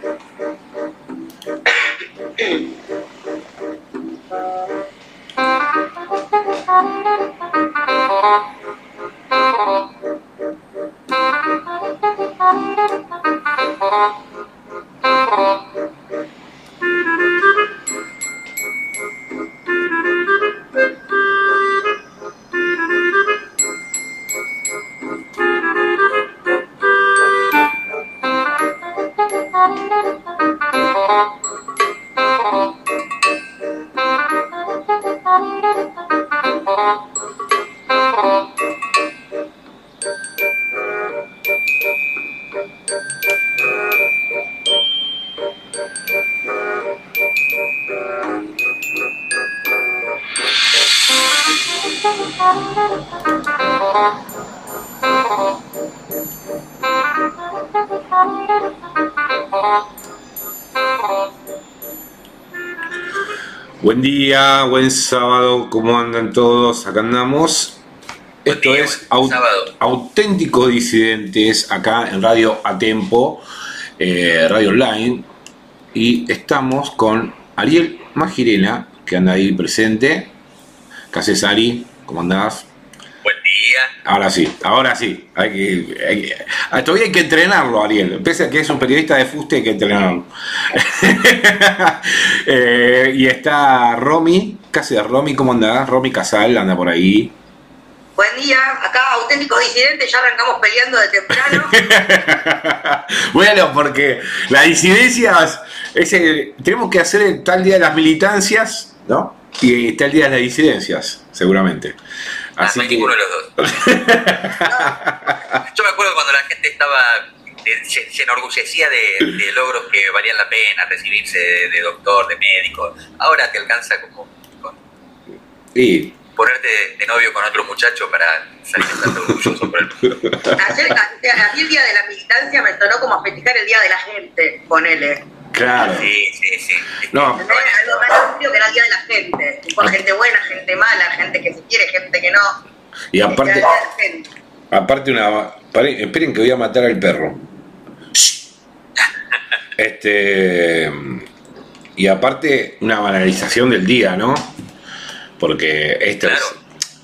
Thank you. Buen día, buen sábado, ¿cómo andan todos? Acá andamos. Esto es Auténticos Disidentes, acá en Radio Atempo, eh, Radio Online. Y estamos con Ariel Magirena, que anda ahí presente. ¿Qué haces, Ari? ¿Cómo andás? Ahora sí, ahora sí. Hay que, ah, todavía hay que entrenarlo, Ariel. Pese a que es un periodista de fuste, hay que entrenarlo. Eh, y está Romy, casi de Romy, ¿cómo anda? Romy Casal anda por ahí. Buen día, acá auténticos disidentes, ya arrancamos peleando de temprano. bueno, porque las disidencias, ese, tenemos que hacer el tal día de las militancias, ¿no? Y está el día de las disidencias, seguramente. Ah, Así que... ninguno de los dos. Yo me acuerdo cuando la gente estaba eh, se, enorgullecía de, logros que valían la pena, recibirse de, doctor, de médico. Ahora te alcanza como con ponerte de, novio con otro muchacho para salir tan orgulloso por el Ayer, el día de la militancia me sonó como a festejar el día de la gente, ponele. Claro. Sí, sí, sí. No. Algo más amplio que era el día de la gente. Por gente buena, gente mala, gente que se quiere, gente que no. Y aparte, aparte una, esperen que voy a matar al perro. Este y aparte una banalización del día, ¿no? Porque esto es,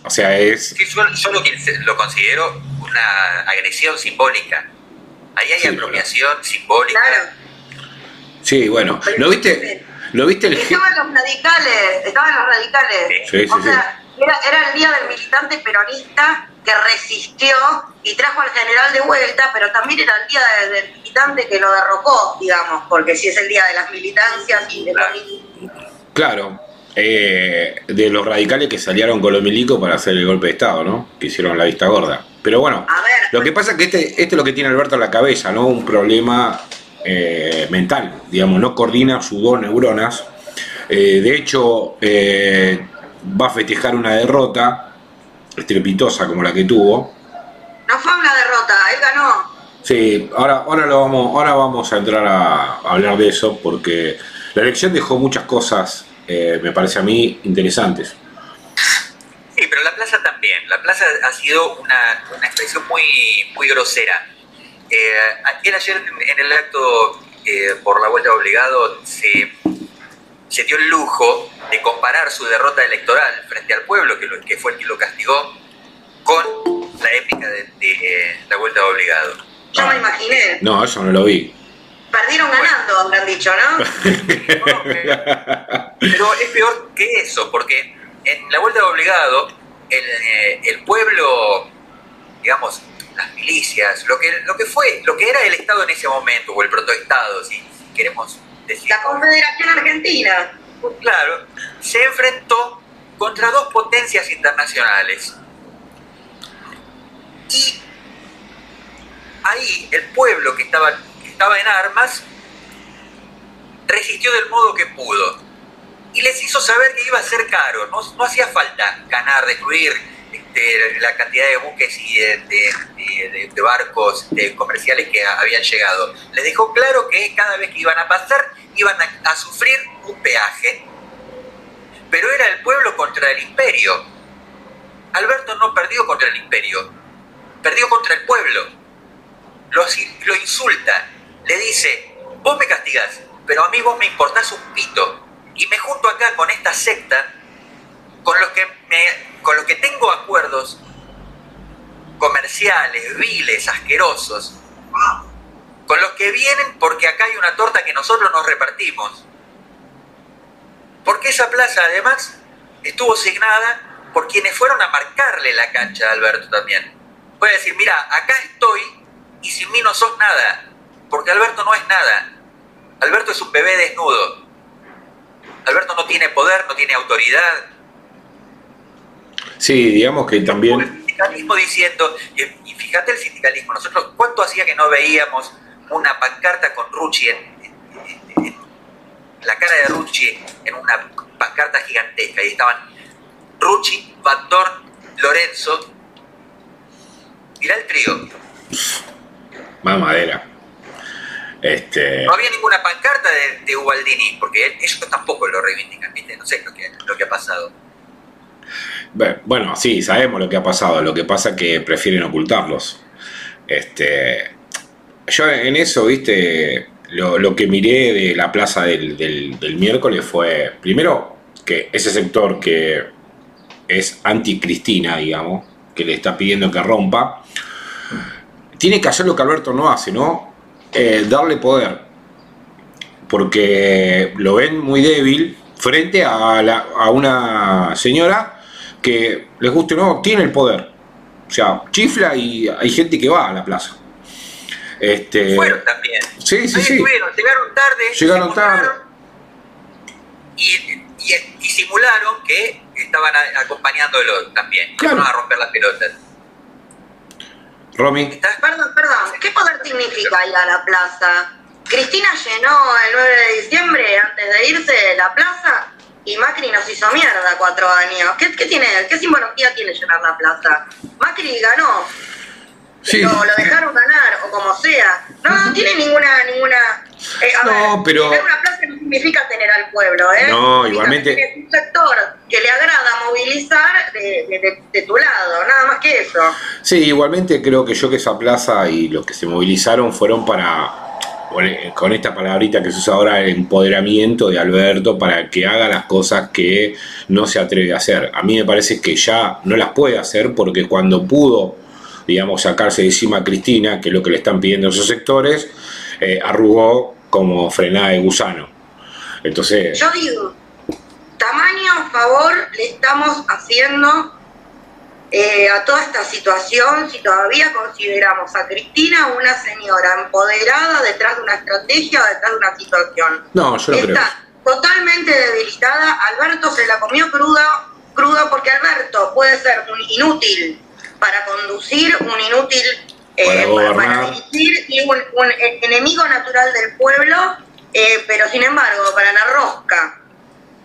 o sea, es. yo, lo, lo, considero una agresión simbólica. Ahí hay apropiación simbólica. Sí, bueno, ¿lo viste? ¿Lo viste el Estaban los radicales, estaban los radicales. Sí, sí, o sea, era, era, el día del militante peronista que resistió y trajo al general de vuelta, pero también era el día del, militante que lo derrocó, digamos, porque si es el día de las militancias y de Claro, eh, de los radicales que salieron con los milicos para hacer el golpe de Estado, ¿no? Que hicieron la vista gorda. Pero bueno, lo que pasa es que este, este es lo que tiene Alberto en la cabeza, ¿no? Un problema eh, mental, digamos, no coordina sus dos neuronas. Eh, de hecho, va a festejar una derrota estrepitosa como la que tuvo. No fue una derrota, él ganó. Sí, ahora, ahora, lo vamos, ahora vamos a entrar a, hablar de eso porque la elección dejó muchas cosas, me parece a mí, interesantes. Sí, pero la plaza también. La plaza ha sido una, una expresión muy, muy grosera eh, ayer en el acto eh, por la vuelta obligado se, se, dio el lujo de comparar su derrota electoral frente al pueblo, que, que fue el que lo castigó, con la épica de, eh, la vuelta obligado. Yo me imaginé. No, eso no lo vi. Perdieron ganando, habrán dicho, ¿no? pero es peor que eso, porque en la vuelta obligado el, eh, el pueblo, digamos, las milicias, lo que, lo que fue, lo que era el Estado en ese momento, o el protoestado, si queremos. La Confederación Argentina. Claro, se enfrentó contra dos potencias internacionales. Y ahí el pueblo que estaba, estaba en armas resistió del modo que pudo. Y les hizo saber que iba a ser caro, no, no hacía falta ganar, destruir, la cantidad de buques y de, barcos comerciales que habían llegado. Les dejó claro que cada vez que iban a pasar iban a, sufrir un peaje. Pero era el pueblo contra el imperio. Alberto no perdió contra el imperio, perdió contra el pueblo. Lo, lo insulta, le dice, vos me castigás, pero a mí vos me importás un pito. Y me junto acá con esta secta con los que, me, con los que tengo acuerdos comerciales, viles, asquerosos, con los que vienen porque acá hay una torta que nosotros nos repartimos. Porque esa plaza además estuvo asignada por quienes fueron a marcarle la cancha a Alberto también. Puede decir, mira, acá estoy y sin mí no sos nada, porque Alberto no es nada. Alberto es un bebé desnudo. Alberto no tiene poder, no tiene autoridad. Sí, digamos que también... El sindicalismo diciendo, y fíjate el sindicalismo, nosotros cuánto hacía que no veíamos una pancarta con Rucci en, la cara de Rucci en una pancarta gigantesca y estaban Rucci, Van Lorenzo. Mirá el trío. Más madera. Este... No había ninguna pancarta de, de Ubaldini, porque ellos tampoco lo reivindican, ¿viste? No sé lo que, lo que ha pasado. Bueno, sí, sabemos lo que ha pasado. Lo que pasa es que prefieren ocultarlos. Este, yo en eso, viste, lo, que miré de la plaza del, miércoles fue, primero, que ese sector que es anti-Cristina, digamos, que le está pidiendo que rompa, tiene que hacer lo que Alberto no hace, ¿no? Eh, darle poder. Porque lo ven muy débil frente a una señora que, les guste o no, tiene el poder. O sea, chifla y hay gente que va a la plaza. Este, Fueron también. Sí, sí, sí. llegaron tarde. Llegaron tarde. Y, simularon que estaban acompañándolo también. Claro. a romper las pelotas. Romy. Perdón, perdón. ¿Qué poder significa ir a la plaza? Cristina llenó el 9 de diciembre, antes de irse, la plaza y Macri nos hizo mierda cuatro años. ¿Qué, qué tiene, qué simbología tiene llenar la plaza? Macri ganó lo, dejaron ganar, o como sea. No, no tiene ninguna, ninguna. Eh, no, pero. Tener una plaza no significa tener al pueblo, ¿eh? No, igualmente. Es un sector que le agrada movilizar de, tu lado, nada más que eso. Sí, igualmente creo que yo que esa plaza y los que se movilizaron fueron para con esta palabrita que se usa ahora, el empoderamiento de Alberto para que haga las cosas que no se atreve a hacer. A mí me parece que ya no las puede hacer porque cuando pudo digamos, sacarse de encima a Cristina, que es lo que le están pidiendo esos sectores, eh, arrugó como frenada de gusano. Entonces... Yo digo, tamaño favor le estamos haciendo eh, a toda esta situación si todavía consideramos a Cristina una señora empoderada detrás de una estrategia o detrás de una situación. No, yo no Está totalmente debilitada. Alberto se la comió cruda, cruda porque Alberto puede ser un inútil para conducir, un inútil eh, para, dirigir y un, enemigo natural del pueblo, eh, pero sin embargo, para la rosca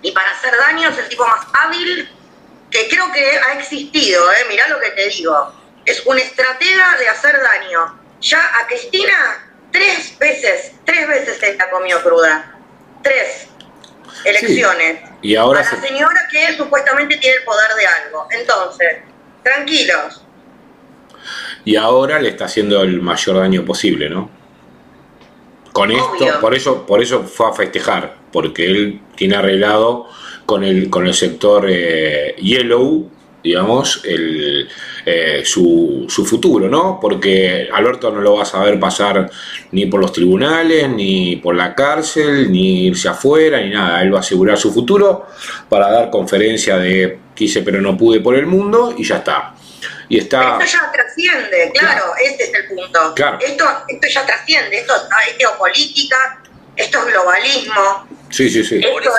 y para hacer daño es el tipo más hábil que creo que ha existido, eh, mirá lo que te digo. Es un estratega de hacer daño. Ya a Cristina tres veces, tres veces se la comió cruda. Tres elecciones. Y ahora a la señora que supuestamente tiene el poder de algo. Entonces, tranquilos. Y ahora le está haciendo el mayor daño posible, ¿no? Con esto, por eso, por eso fue a festejar, porque él tiene arreglado con el, con el sector eh, Yellow, digamos, el, eh, su, su, futuro, ¿no? Porque Alberto no lo va a saber pasar ni por los tribunales, ni por la cárcel, ni irse afuera, ni nada. Él va a asegurar su futuro para dar conferencia de quise pero no pude por el mundo y ya está. Y está... Esto ya trasciende, claro, este es el punto. Esto, esto ya trasciende, esto es geopolítica, esto es globalismo. Sí, sí, sí. Por eso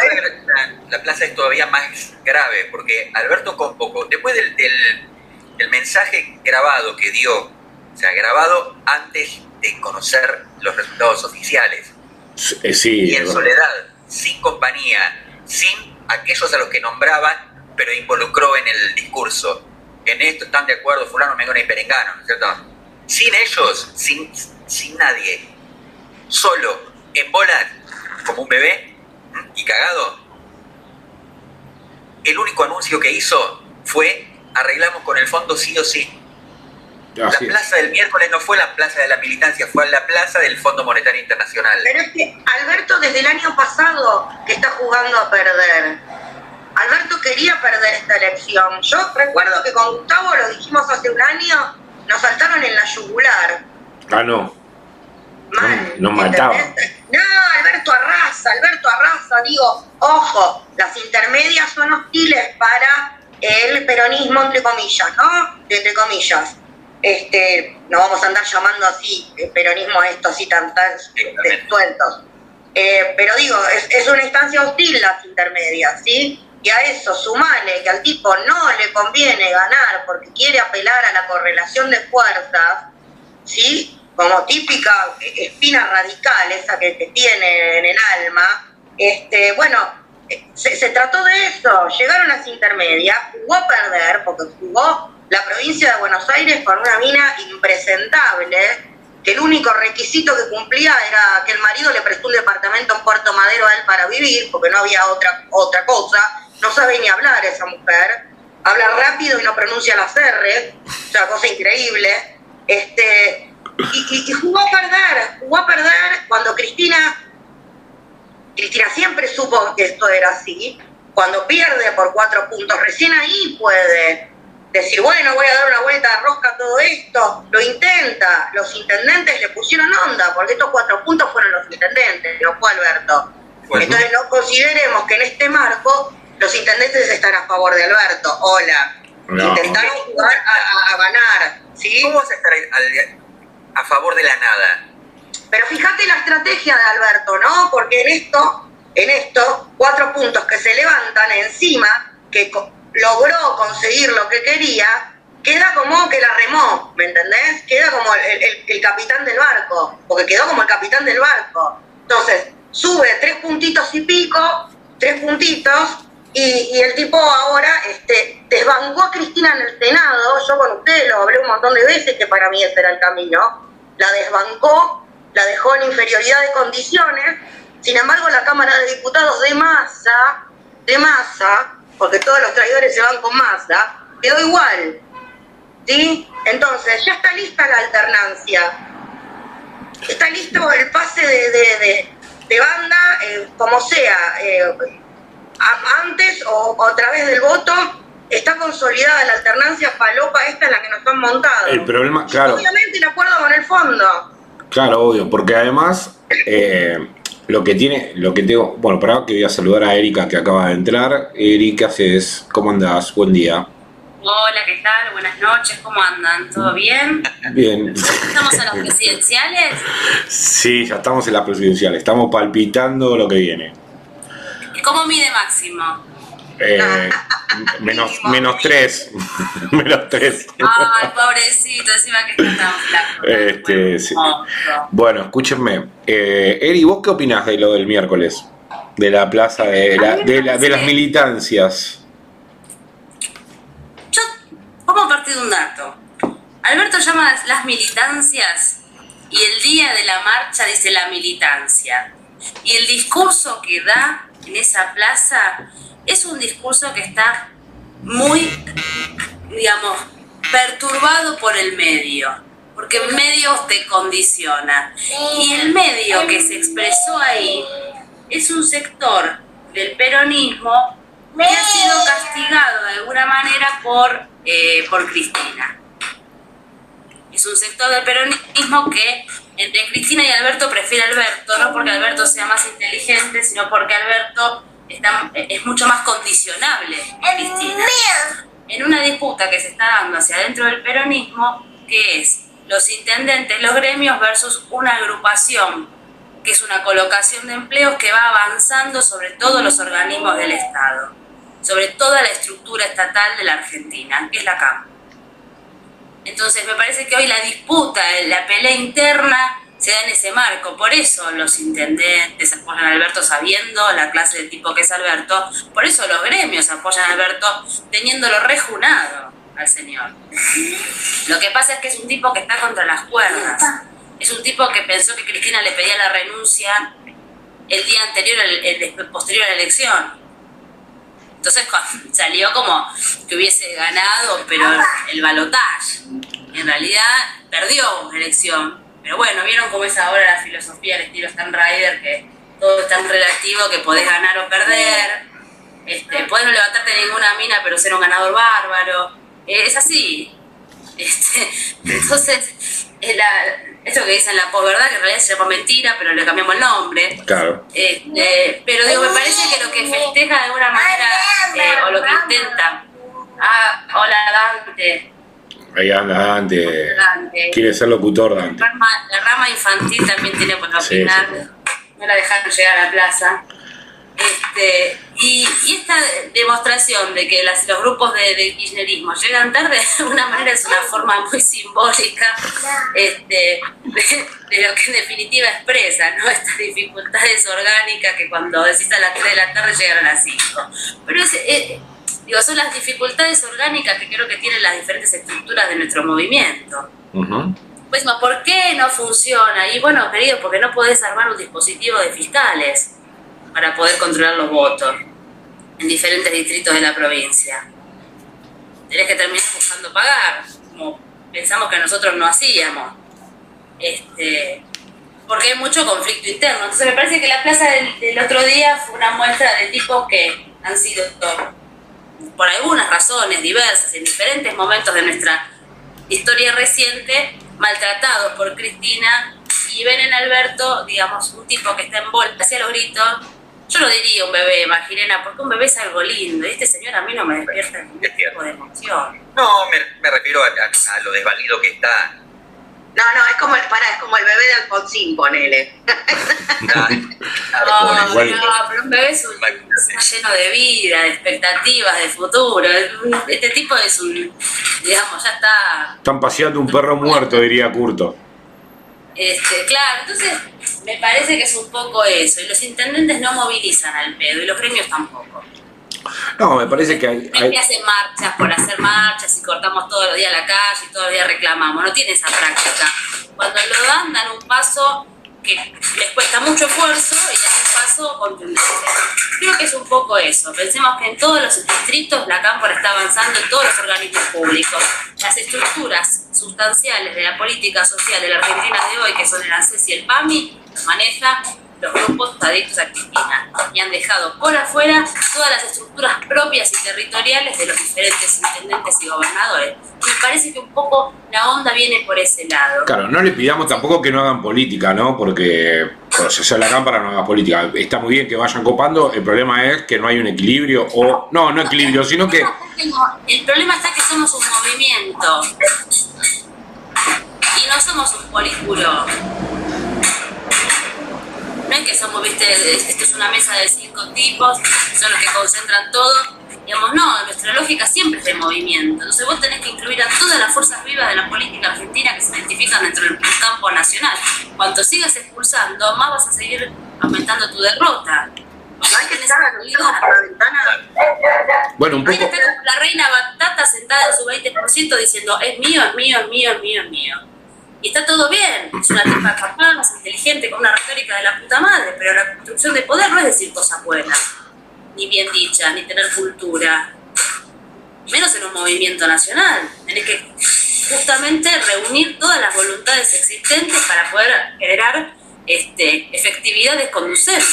la, plaza es todavía más grave, porque Alberto Conpoco, después del, del, mensaje grabado que dio, o sea, grabado antes de conocer los resultados oficiales, eh, sí, y en soledad, sin compañía, sin aquellos a los que nombraban, pero involucró en el discurso. En esto están de acuerdo fulano, mengano y perengano, ¿no es cierto? Sin ellos, sin, sin nadie, solo, en bolas, como un bebé, y cagado, el único anuncio que hizo fue arreglamos con el fondo sí o sí. La plaza del miércoles no fue la plaza de la militancia, fue la plaza del Fondo Monetario Internacional. Pero es que Alberto desde el año pasado que está jugando a perder. Alberto quería perder esta elección. Yo recuerdo que con Gustavo lo dijimos hace un año, nos saltaron en la yugular. Ah, no. Mal. Nos no mataban. No, Alberto arrasa, Alberto arrasa. Digo, ojo, las intermedias son hostiles para el peronismo, entre comillas, ¿no? Entre comillas. Este, no vamos a andar llamando así el peronismo a esto así tan, tan sueltos. Eh, pero digo, es, es, una instancia hostil las intermedias, ¿sí? Y a eso sumale que al tipo no le conviene ganar porque quiere apelar a la correlación de fuerzas, ¿sí? Como típica espina radical, esa que, que tiene en el alma. Este, bueno, se, trató de eso, llegaron las intermedias, jugó a perder, porque jugó la provincia de Buenos Aires con una mina impresentable, que el único requisito que cumplía era que el marido le prestó un departamento en Puerto Madero a él para vivir, porque no había otra, otra cosa, no sabe ni hablar esa mujer, habla rápido y no pronuncia las R, o sea, cosa increíble. Este, y, y, jugó a perder, jugó a perder cuando Cristina, Cristina siempre supo que esto era así, cuando pierde por cuatro puntos, recién ahí puede decir, bueno, voy a dar una vuelta de rosca a todo esto, lo intenta, los intendentes le pusieron onda, porque estos cuatro puntos fueron los intendentes, no fue Alberto. Entonces no consideremos que en este marco los intendentes están a favor de Alberto. Hola. Intentaron jugar a, ganar. ¿sí? ¿Cómo vas a estar a, favor de la nada? Pero fíjate la estrategia de Alberto, ¿no? Porque en esto, en esto, cuatro puntos que se levantan encima, que logró conseguir lo que quería, queda como que la remó, ¿me entendés? Queda como el, capitán del barco, porque quedó como el capitán del barco. Entonces, sube tres puntitos y pico, tres puntitos, y, el tipo ahora este, desbancó a Cristina en el Senado, yo con usted lo hablé un montón de veces que para mí ese era el camino, la desbancó, la dejó en inferioridad de condiciones, sin embargo la Cámara de Diputados de masa, de masa, porque todos los traidores se van con masa, quedó igual. ¿Sí? Entonces, ya está lista la alternancia. Está listo el pase de, banda, eh, como sea. Eh, antes o, a través del voto está consolidada la alternancia palopa esta en la que nos han montado. El problema, claro. obviamente el acuerdo con el fondo. Claro, obvio, porque además eh, lo que tiene, lo que tengo, bueno, para que voy a saludar a Erika que acaba de entrar. Erika, haces? ¿Cómo andás? Buen día. Hola, ¿qué tal? Buenas noches, ¿cómo andan? ¿Todo bien? Bien. ¿Estamos en las presidenciales? Sí, ya estamos en las presidenciales, estamos palpitando lo que viene. ¿Cómo mide Máximo? Eh, menos, menos tres. menos tres. Ay, pobrecito, encima que está flaco. Este, sí. Bueno, escúchenme. Eh, Eri, ¿vos qué opinás de lo del miércoles? De la plaza de, la, de, la, de las militancias. Yo, vamos a partir de un dato. Alberto llama las militancias y el día de la marcha dice la militancia. Y el discurso que da en esa plaza es un discurso que está muy, digamos, perturbado por el medio, porque el medio te condiciona. Y el medio que se expresó ahí es un sector del peronismo que ha sido castigado de alguna manera por, eh, por Cristina. Es un sector del peronismo que entre Cristina y Alberto prefiere Alberto, no porque Alberto sea más inteligente, sino porque Alberto está, es mucho más condicionable Cristina. En una disputa que se está dando hacia adentro del peronismo, que es los intendentes, los gremios versus una agrupación, que es una colocación de empleos que va avanzando sobre todos los organismos del Estado, sobre toda la estructura estatal de la Argentina, que es la CAM. Entonces me parece que hoy la disputa, la pelea interna se da en ese marco. Por eso los intendentes apoyan a Alberto sabiendo la clase de tipo que es Alberto. Por eso los gremios apoyan a Alberto teniéndolo rejunado al señor. Lo que pasa es que es un tipo que está contra las cuerdas. Es un tipo que pensó que Cristina le pedía la renuncia el día anterior, el, posterior a la elección. Entonces salió como que hubiese ganado, pero el balotaje. en realidad perdió elección. Pero bueno, vieron cómo es ahora la filosofía del estilo Stan Rider, que todo es tan relativo que podés ganar o perder. Este, podés no levantarte ninguna mina, pero ser un ganador bárbaro. Eh, es así. Este, entonces, es la, esto que dicen la verdad que en realidad se llama mentira, pero le cambiamos el nombre. Claro. Este, pero digo, me parece que lo que festeja de alguna manera, eh, o lo que intenta. Ah, hola Dante. Ahí anda Dante. Quiere ser locutor Dante. La rama, infantil también tiene por opinar. No la dejaron llegar a la plaza. Este, y, esta demostración de que los grupos de, kirchnerismo llegan tarde, de alguna manera es una forma muy simbólica este, de, lo que en definitiva expresa, ¿no? Estas dificultades orgánicas que cuando decís a las 3 de la tarde llegan a las 5. Pero eh, digo, son las dificultades orgánicas que creo que tienen las diferentes estructuras de nuestro movimiento. Pues, ¿por qué no funciona? Y bueno, querido, porque no podés armar un dispositivo de fiscales para poder controlar los votos en diferentes distritos de la provincia. Tenés que terminar buscando pagar, como pensamos que nosotros no hacíamos. Este, porque hay mucho conflicto interno. Entonces me parece que la plaza del, otro día fue una muestra de tipos que han sido, por algunas razones diversas, en diferentes momentos de nuestra historia reciente, maltratados por Cristina y ven en Alberto, digamos, un tipo que está envuelto hacia los gritos yo lo diría un bebé, Magirena, porque un bebé es algo lindo. Y este señor a mí no me despierta ningún tipo de emoción. No, me, refiero a, lo desvalido que está. No, no, es como el, para, es como el bebé de Alfonsín, ponele. no, no, pero un bebé es un, está lleno de vida, de expectativas, de futuro. Este tipo es un, digamos, ya está... Están paseando un perro muerto, diría Curto. Este, claro, entonces me parece que es un poco eso. Y los intendentes no movilizan al pedo y los gremios tampoco. No, me parece que hay, hay... hacen marchas por hacer marchas y cortamos todos los días la calle y todos los días reclamamos. No tiene esa práctica. Cuando lo dan, dan un paso que les cuesta mucho esfuerzo y dan un paso contundente. Creo que es un poco eso. Pensemos que en todos los distritos la Cámpora está avanzando en todos los organismos públicos. Las estructuras sustanciales de la política social de la Argentina de hoy, que son el ANSES y el PAMI, maneja los grupos adictos a Cristina y han dejado por afuera todas las estructuras propias y territoriales de los diferentes intendentes y gobernadores. Me parece que un poco la onda viene por ese lado. Claro, no le pidamos tampoco que no hagan política, ¿no? Porque sea la cámara no haga política. Está muy bien que vayan copando, el problema es que no hay un equilibrio o... No, no equilibrio, sino que... El problema está que somos un movimiento y no somos un polículo no es que somos, viste, esto es una mesa de cinco tipos, son los que concentran todo. Digamos, no, nuestra lógica siempre es de movimiento. Entonces vos tenés que incluir a todas las fuerzas vivas de la política argentina que se identifican dentro del campo nacional. Cuanto sigas expulsando, más vas a seguir aumentando tu derrota. No hay que estar a por la ventana. Bueno, un poco. La reina Batata sentada en su 20% diciendo es mío, es mío, es mío, es mío, es mío. Y está todo bien, es una tipa capaz, de la puta madre, pero la construcción de poder no es decir cosas buenas, ni bien dichas, ni tener cultura. Menos en un movimiento nacional. Tenés que justamente reunir todas las voluntades existentes para poder generar este, efectividades conducentes.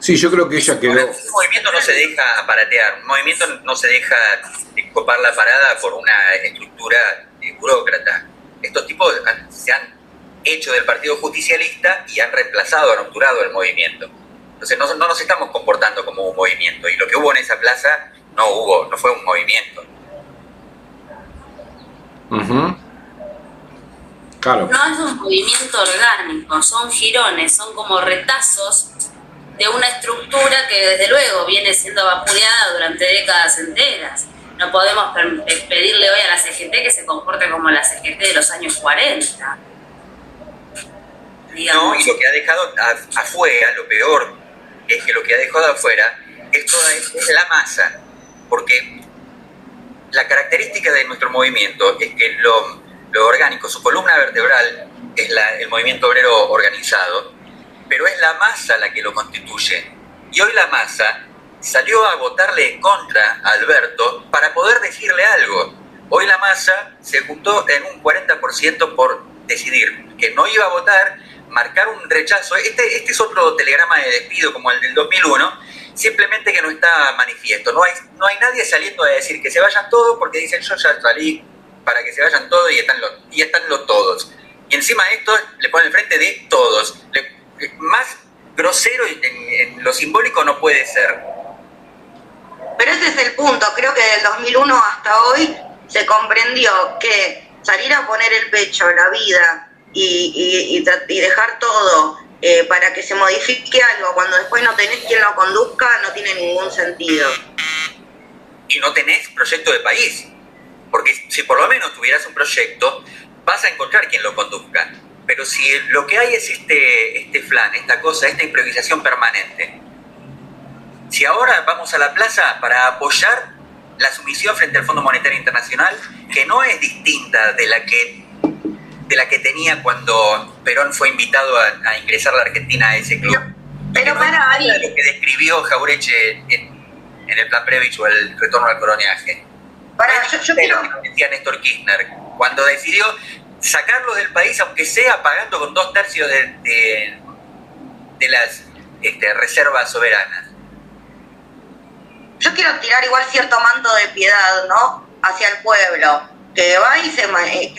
Sí, yo creo que ella quedó. Un movimiento no se deja aparatear, un movimiento no se deja copar la parada por una estructura burócrata estos tipos se han hecho del Partido Justicialista y han reemplazado, han obturado el movimiento. Entonces no, nos estamos comportando como un movimiento y lo que hubo en esa plaza no hubo, no fue un movimiento. Claro. No es un movimiento orgánico, son girones, son como retazos de una estructura que desde luego viene siendo vapuleada durante décadas enteras. No podemos pedirle hoy a la CGT que se comporte como la CGT de los años 40. No, y lo que ha dejado afuera, lo peor es que lo que ha dejado afuera es toda es la masa, porque la característica de nuestro movimiento es que lo, lo orgánico, su columna vertebral es la, el movimiento obrero organizado, pero es la masa la que lo constituye. Y hoy la masa salió a votarle en contra a Alberto para poder decirle algo. Hoy la masa se juntó en un 40% por decidir que no iba a votar, marcar un rechazo. Este, este es otro telegrama de despido como el del 2001, simplemente que no está manifiesto. No hay, no hay nadie saliendo a decir que se vayan todos porque dicen yo ya salí para que se vayan todos y están los, y están los todos. Y encima esto le ponen frente de todos. más grosero en, en lo simbólico no puede ser. Pero ese es el punto. Creo que del 2001 hasta hoy se comprendió que salir a poner el pecho, la vida y, y, dejar todo eh, para que se modifique algo cuando después no tenés quien lo conduzca no tiene ningún sentido. Y no tenés proyecto de país. Porque si por lo menos tuvieras un proyecto, vas a encontrar quien lo conduzca. Pero si lo que hay es este, este flan, esta cosa, esta improvisación permanente, si ahora vamos a la plaza para apoyar la sumisión frente al Fondo Monetario Internacional, que no es distinta de la que, de la que tenía cuando Perón fue invitado a, ingresar a la Argentina a ese club. Pero, para, lo que describió Jaureche en, el plan Previch o el retorno al coloniaje. Para, yo, yo quiero... decía Néstor Kirchner, cuando decidió sacarlo del país, aunque sea pagando con dos tercios de, de, las este, reservas soberanas. Yo quiero tirar igual cierto manto de piedad, ¿no? Hacia el pueblo, que va y, se,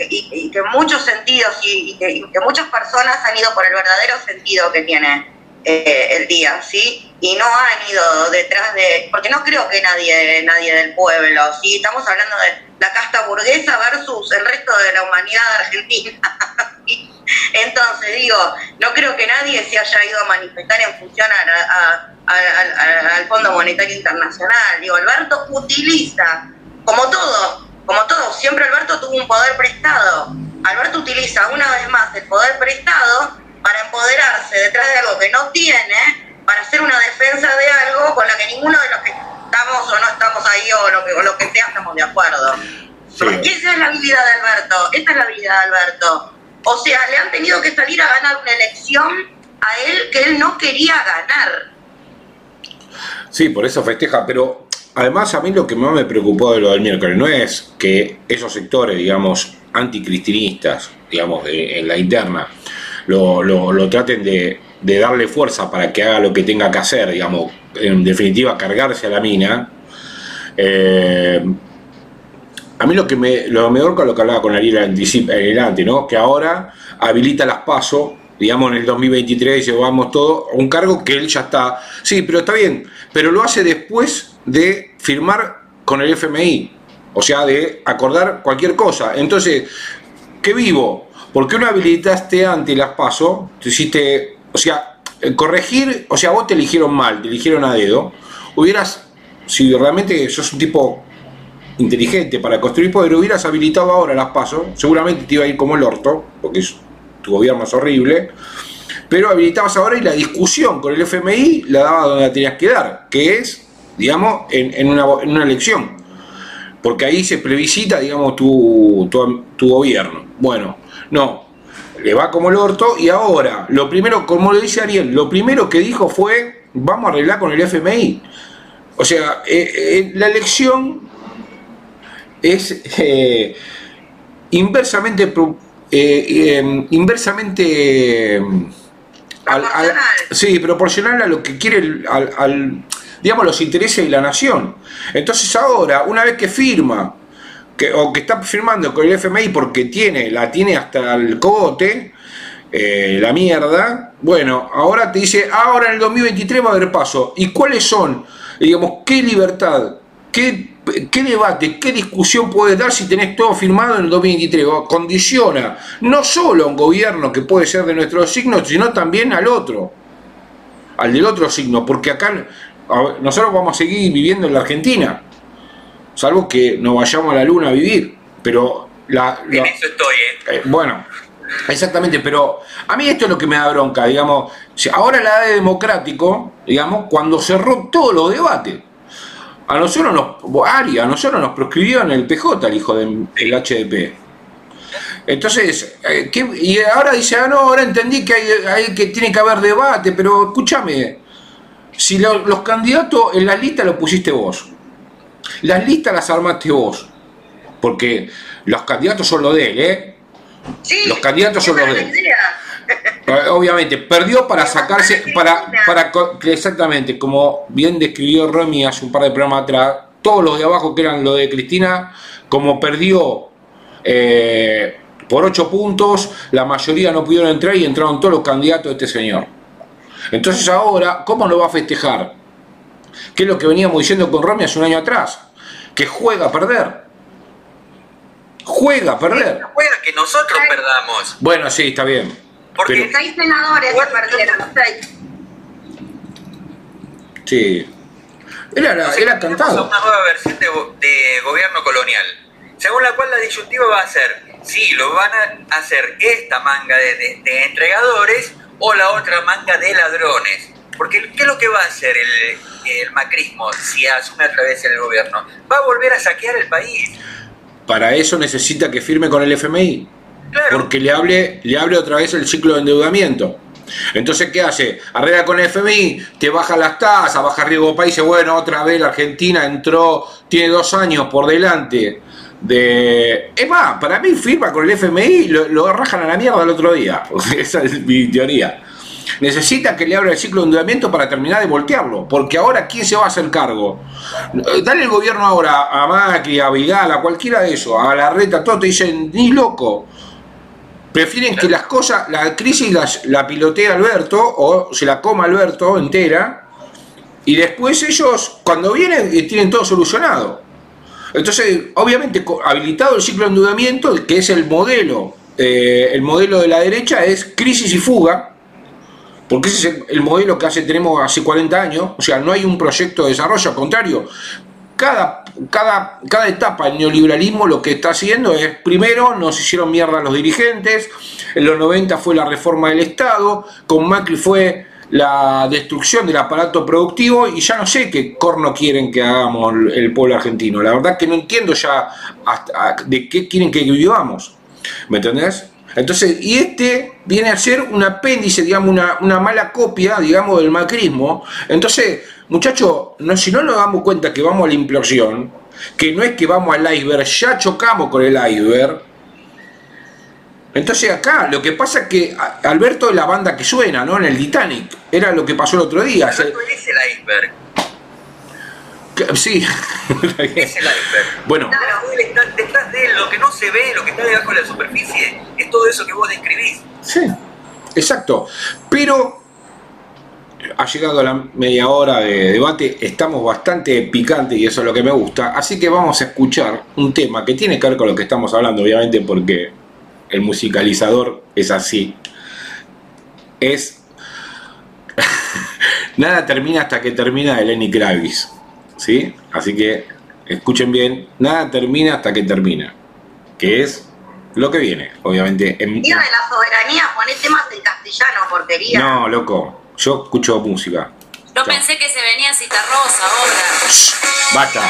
y, que muchos sentidos y, que, muchas personas han ido por el verdadero sentido que tiene eh, el día, ¿sí? Y no han ido detrás de, porque no creo que nadie, nadie del pueblo, ¿sí? Estamos hablando de la casta burguesa versus el resto de la humanidad argentina. Entonces, digo, no creo que nadie se haya ido a manifestar en función a al, Fondo Monetario Internacional. Digo, Alberto utiliza, como todo, como todo, siempre Alberto tuvo un poder prestado. Alberto utiliza una vez más el poder prestado para empoderarse detrás de algo que no tiene, para hacer una defensa de algo con la que ninguno de los que estamos o no estamos ahí o lo que, o lo que sea estamos de acuerdo. Esa es la habilidad de Alberto, esta es la habilidad de Alberto. O sea, le han tenido que salir a ganar una elección a él que él no quería ganar. Sí, por eso festeja, pero además a mí lo que más me preocupó de lo del miércoles no es que esos sectores, digamos, anticristinistas, digamos, en la interna, lo, lo, traten de, darle fuerza para que haga lo que tenga que hacer, digamos, en definitiva cargarse a la mina. Eh, a mí lo que me, lo me con lo que hablaba con Ariel adelante, ¿no? Que ahora habilita las pasos digamos en el 2023 llevamos todo un cargo que él ya está, sí, pero está bien, pero lo hace después de firmar con el FMI, o sea, de acordar cualquier cosa. Entonces, ¿qué vivo? ¿Por qué no habilitaste antes las pasos? Te hiciste, o sea, corregir, o sea, vos te eligieron mal, te eligieron a dedo, hubieras, si realmente sos un tipo inteligente para construir poder, hubieras habilitado ahora las pasos, seguramente te iba a ir como el orto, porque es tu gobierno es horrible, pero habilitabas ahora y la discusión con el FMI la daba donde la tenías que dar, que es, digamos, en, una, elección. Porque ahí se plebiscita, digamos, tu, tu, gobierno. Bueno, no, le va como el orto y ahora, lo primero, como le dice Ariel, lo primero que dijo fue, vamos a arreglar con el FMI. O sea, eh, eh, la elección es eh, inversamente eh, em, inversamente em, sí, proporcional a lo que quiere al, digamos los intereses de la nación. Entonces ahora, una vez que firma que, o que está firmando con el FMI porque tiene, la tiene hasta el cogote, eh, la mierda, bueno, ahora te dice, ahora en el 2023 va a haber paso. ¿Y cuáles son, digamos, qué libertad, qué ¿Qué debate, qué discusión puede dar si tenés todo firmado en el 2023? Condiciona no solo a un gobierno que puede ser de nuestro signo, sino también al otro, al del otro signo, porque acá nosotros vamos a seguir viviendo en la Argentina, salvo que nos vayamos a la luna a vivir, pero la... en eso estoy, ¿eh? ¿eh? Bueno, exactamente, pero a mí esto es lo que me da bronca, digamos, ahora la edad de democrático, digamos, cuando cerró todos los debates. A nosotros nos, Ari, a nosotros nos proscribió en el PJ el hijo del HDP. Entonces, eh, y ahora dice, ah, no, ahora entendí que, hay, que tiene que haber debate, pero escúchame, si los candidatos en las listas lo pusiste vos, las listas las armaste vos, porque los candidatos son los de él, ¿eh? Sí, los candidatos son los de él. Eh, obviamente, perdió para sacarse, para, para, exactamente, como bien describió Romy hace un par de programas atrás, todos los de abajo que eran lo de Cristina, como perdió eh, por ocho puntos, la mayoría no pudieron entrar y entraron todos los candidatos de este señor. Entonces ahora, ¿cómo lo va a festejar? ¿Qué es lo que veníamos diciendo con Romy hace un año atrás? Que juega a perder. Juega a perder. Juega que nosotros perdamos. Bueno, sí, está bien. Porque seis senadores se perdieron, seis. Sí. Era, era cantado. Una nueva versión de, de, gobierno colonial, según la cual la disyuntiva va a ser si lo van a hacer esta manga de, de, entregadores o la otra manga de ladrones. Porque ¿qué es lo que va a hacer el, el macrismo si asume a través del gobierno? Va a volver a saquear el país. Para eso necesita que firme con el FMI. Porque le hable, le hable otra vez el ciclo de endeudamiento. Entonces, ¿qué hace? Arregla con el FMI, te baja las tasas, baja riesgo países. Bueno, otra vez la Argentina entró, tiene dos años por delante de. Es más, para mí firma con el FMI lo, lo rajan a la mierda el otro día. Esa es mi teoría. Necesita que le abra el ciclo de endeudamiento para terminar de voltearlo. Porque ahora, ¿quién se va a hacer cargo? Dale el gobierno ahora a Macri, a Vidal, a cualquiera de esos, a la reta, todo te dicen, ni loco prefieren que las cosas, la crisis las, la pilotee Alberto o se la coma Alberto entera y después ellos cuando vienen eh, tienen todo solucionado. Entonces, obviamente, habilitado el ciclo de endeudamiento, que es el modelo, eh, el modelo de la derecha es crisis y fuga, porque ese es el, modelo que hace, tenemos hace 40 años, o sea, no hay un proyecto de desarrollo, al contrario, cada, cada, cada etapa del neoliberalismo lo que está haciendo es, primero, nos hicieron mierda los dirigentes, en los 90 fue la reforma del Estado, con Macri fue la destrucción del aparato productivo y ya no sé qué corno quieren que hagamos el pueblo argentino. La verdad que no entiendo ya hasta de qué quieren que vivamos. ¿Me entendés? Entonces, y este viene a ser un apéndice, digamos, una, una mala copia, digamos, del macrismo. Entonces, Muchachos, no, si no nos damos cuenta que vamos a la implosión, que no es que vamos al iceberg, ya chocamos con el iceberg. Entonces acá lo que pasa es que Alberto es la banda que suena, ¿no? En el Titanic. Era lo que pasó el otro día. Alberto es el iceberg. Sí. es. Bueno. detrás de él, lo que no se ve, lo que está debajo de la superficie, es todo eso que vos describís. Sí, exacto. Pero ha llegado la media hora de debate, estamos bastante picantes y eso es lo que me gusta, así que vamos a escuchar un tema que tiene que ver con lo que estamos hablando, obviamente porque el musicalizador es así. Es Nada termina hasta que termina de Lenny Kravitz, ¿sí? Así que escuchen bien, nada termina hasta que termina, que es lo que viene, obviamente. En... Día de la soberanía, poné temas en castellano, porquería. No, loco. Yo escucho música. Yo pensé que se venía Citarrosa ahora. Basta.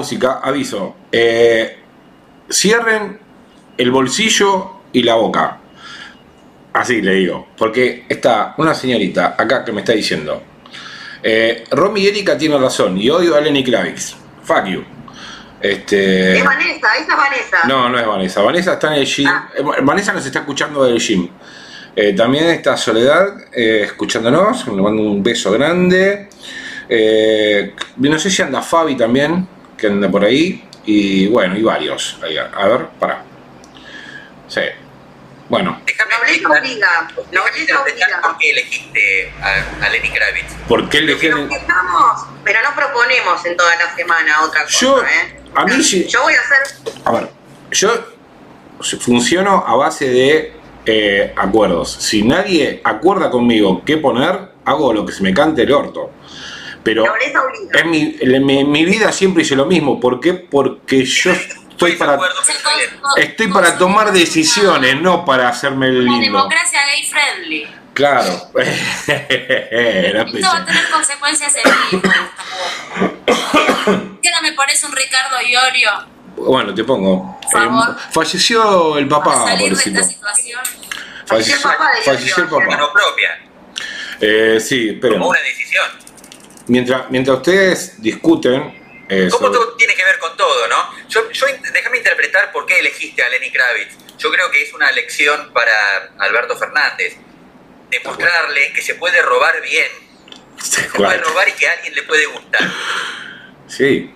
Música, aviso. Eh, cierren el bolsillo y la boca. Así le digo, porque está una señorita acá que me está diciendo. Eh, Romy Erika tiene razón y odio a Lenny Kravitz. Fuck you. Este... Es Vanessa, esa es Vanessa. No, no es Vanessa. Vanessa está en el gym. Ah. Eh, Vanessa nos está escuchando del gym. Eh, también está Soledad eh, escuchándonos, le mando un beso grande. No sé si anda Fabi también, que anda por ahí. Y bueno, y varios. A ver, para. Sí. Bueno. Déjame obliga. ¿Por qué elegiste a, Lenny Kravitz? ¿Por qué elegí a Pero no proponemos en toda la semana otra cosa. Yo, a mí sí. Yo voy a hacer. A ver, yo funciono a base de eh, acuerdos. Si nadie acuerda conmigo qué poner, hago lo que se me cante el orto. Pero en mi, mi, vida siempre hice lo mismo. ¿Por qué? Porque yo estoy para estoy para tomar decisiones, no para hacerme el lindo. democracia gay friendly. Claro. Esto va a tener consecuencias en mí. ¿Qué no me pones un Ricardo Iorio? Bueno, te pongo. Eh, falleció el papá, pobrecito. Falleció, el papá. Falleció el papá. propia. Eh, sí, pero. Como una decisión. Mientras, mientras ustedes discuten. Eh, ¿Cómo todo tiene que ver con todo, no? Yo, yo, déjame interpretar por qué elegiste a Lenny Kravitz. Yo creo que es una lección para Alberto Fernández. Demostrarle que se puede robar bien. Se puede robar y que a alguien le puede gustar. Sí,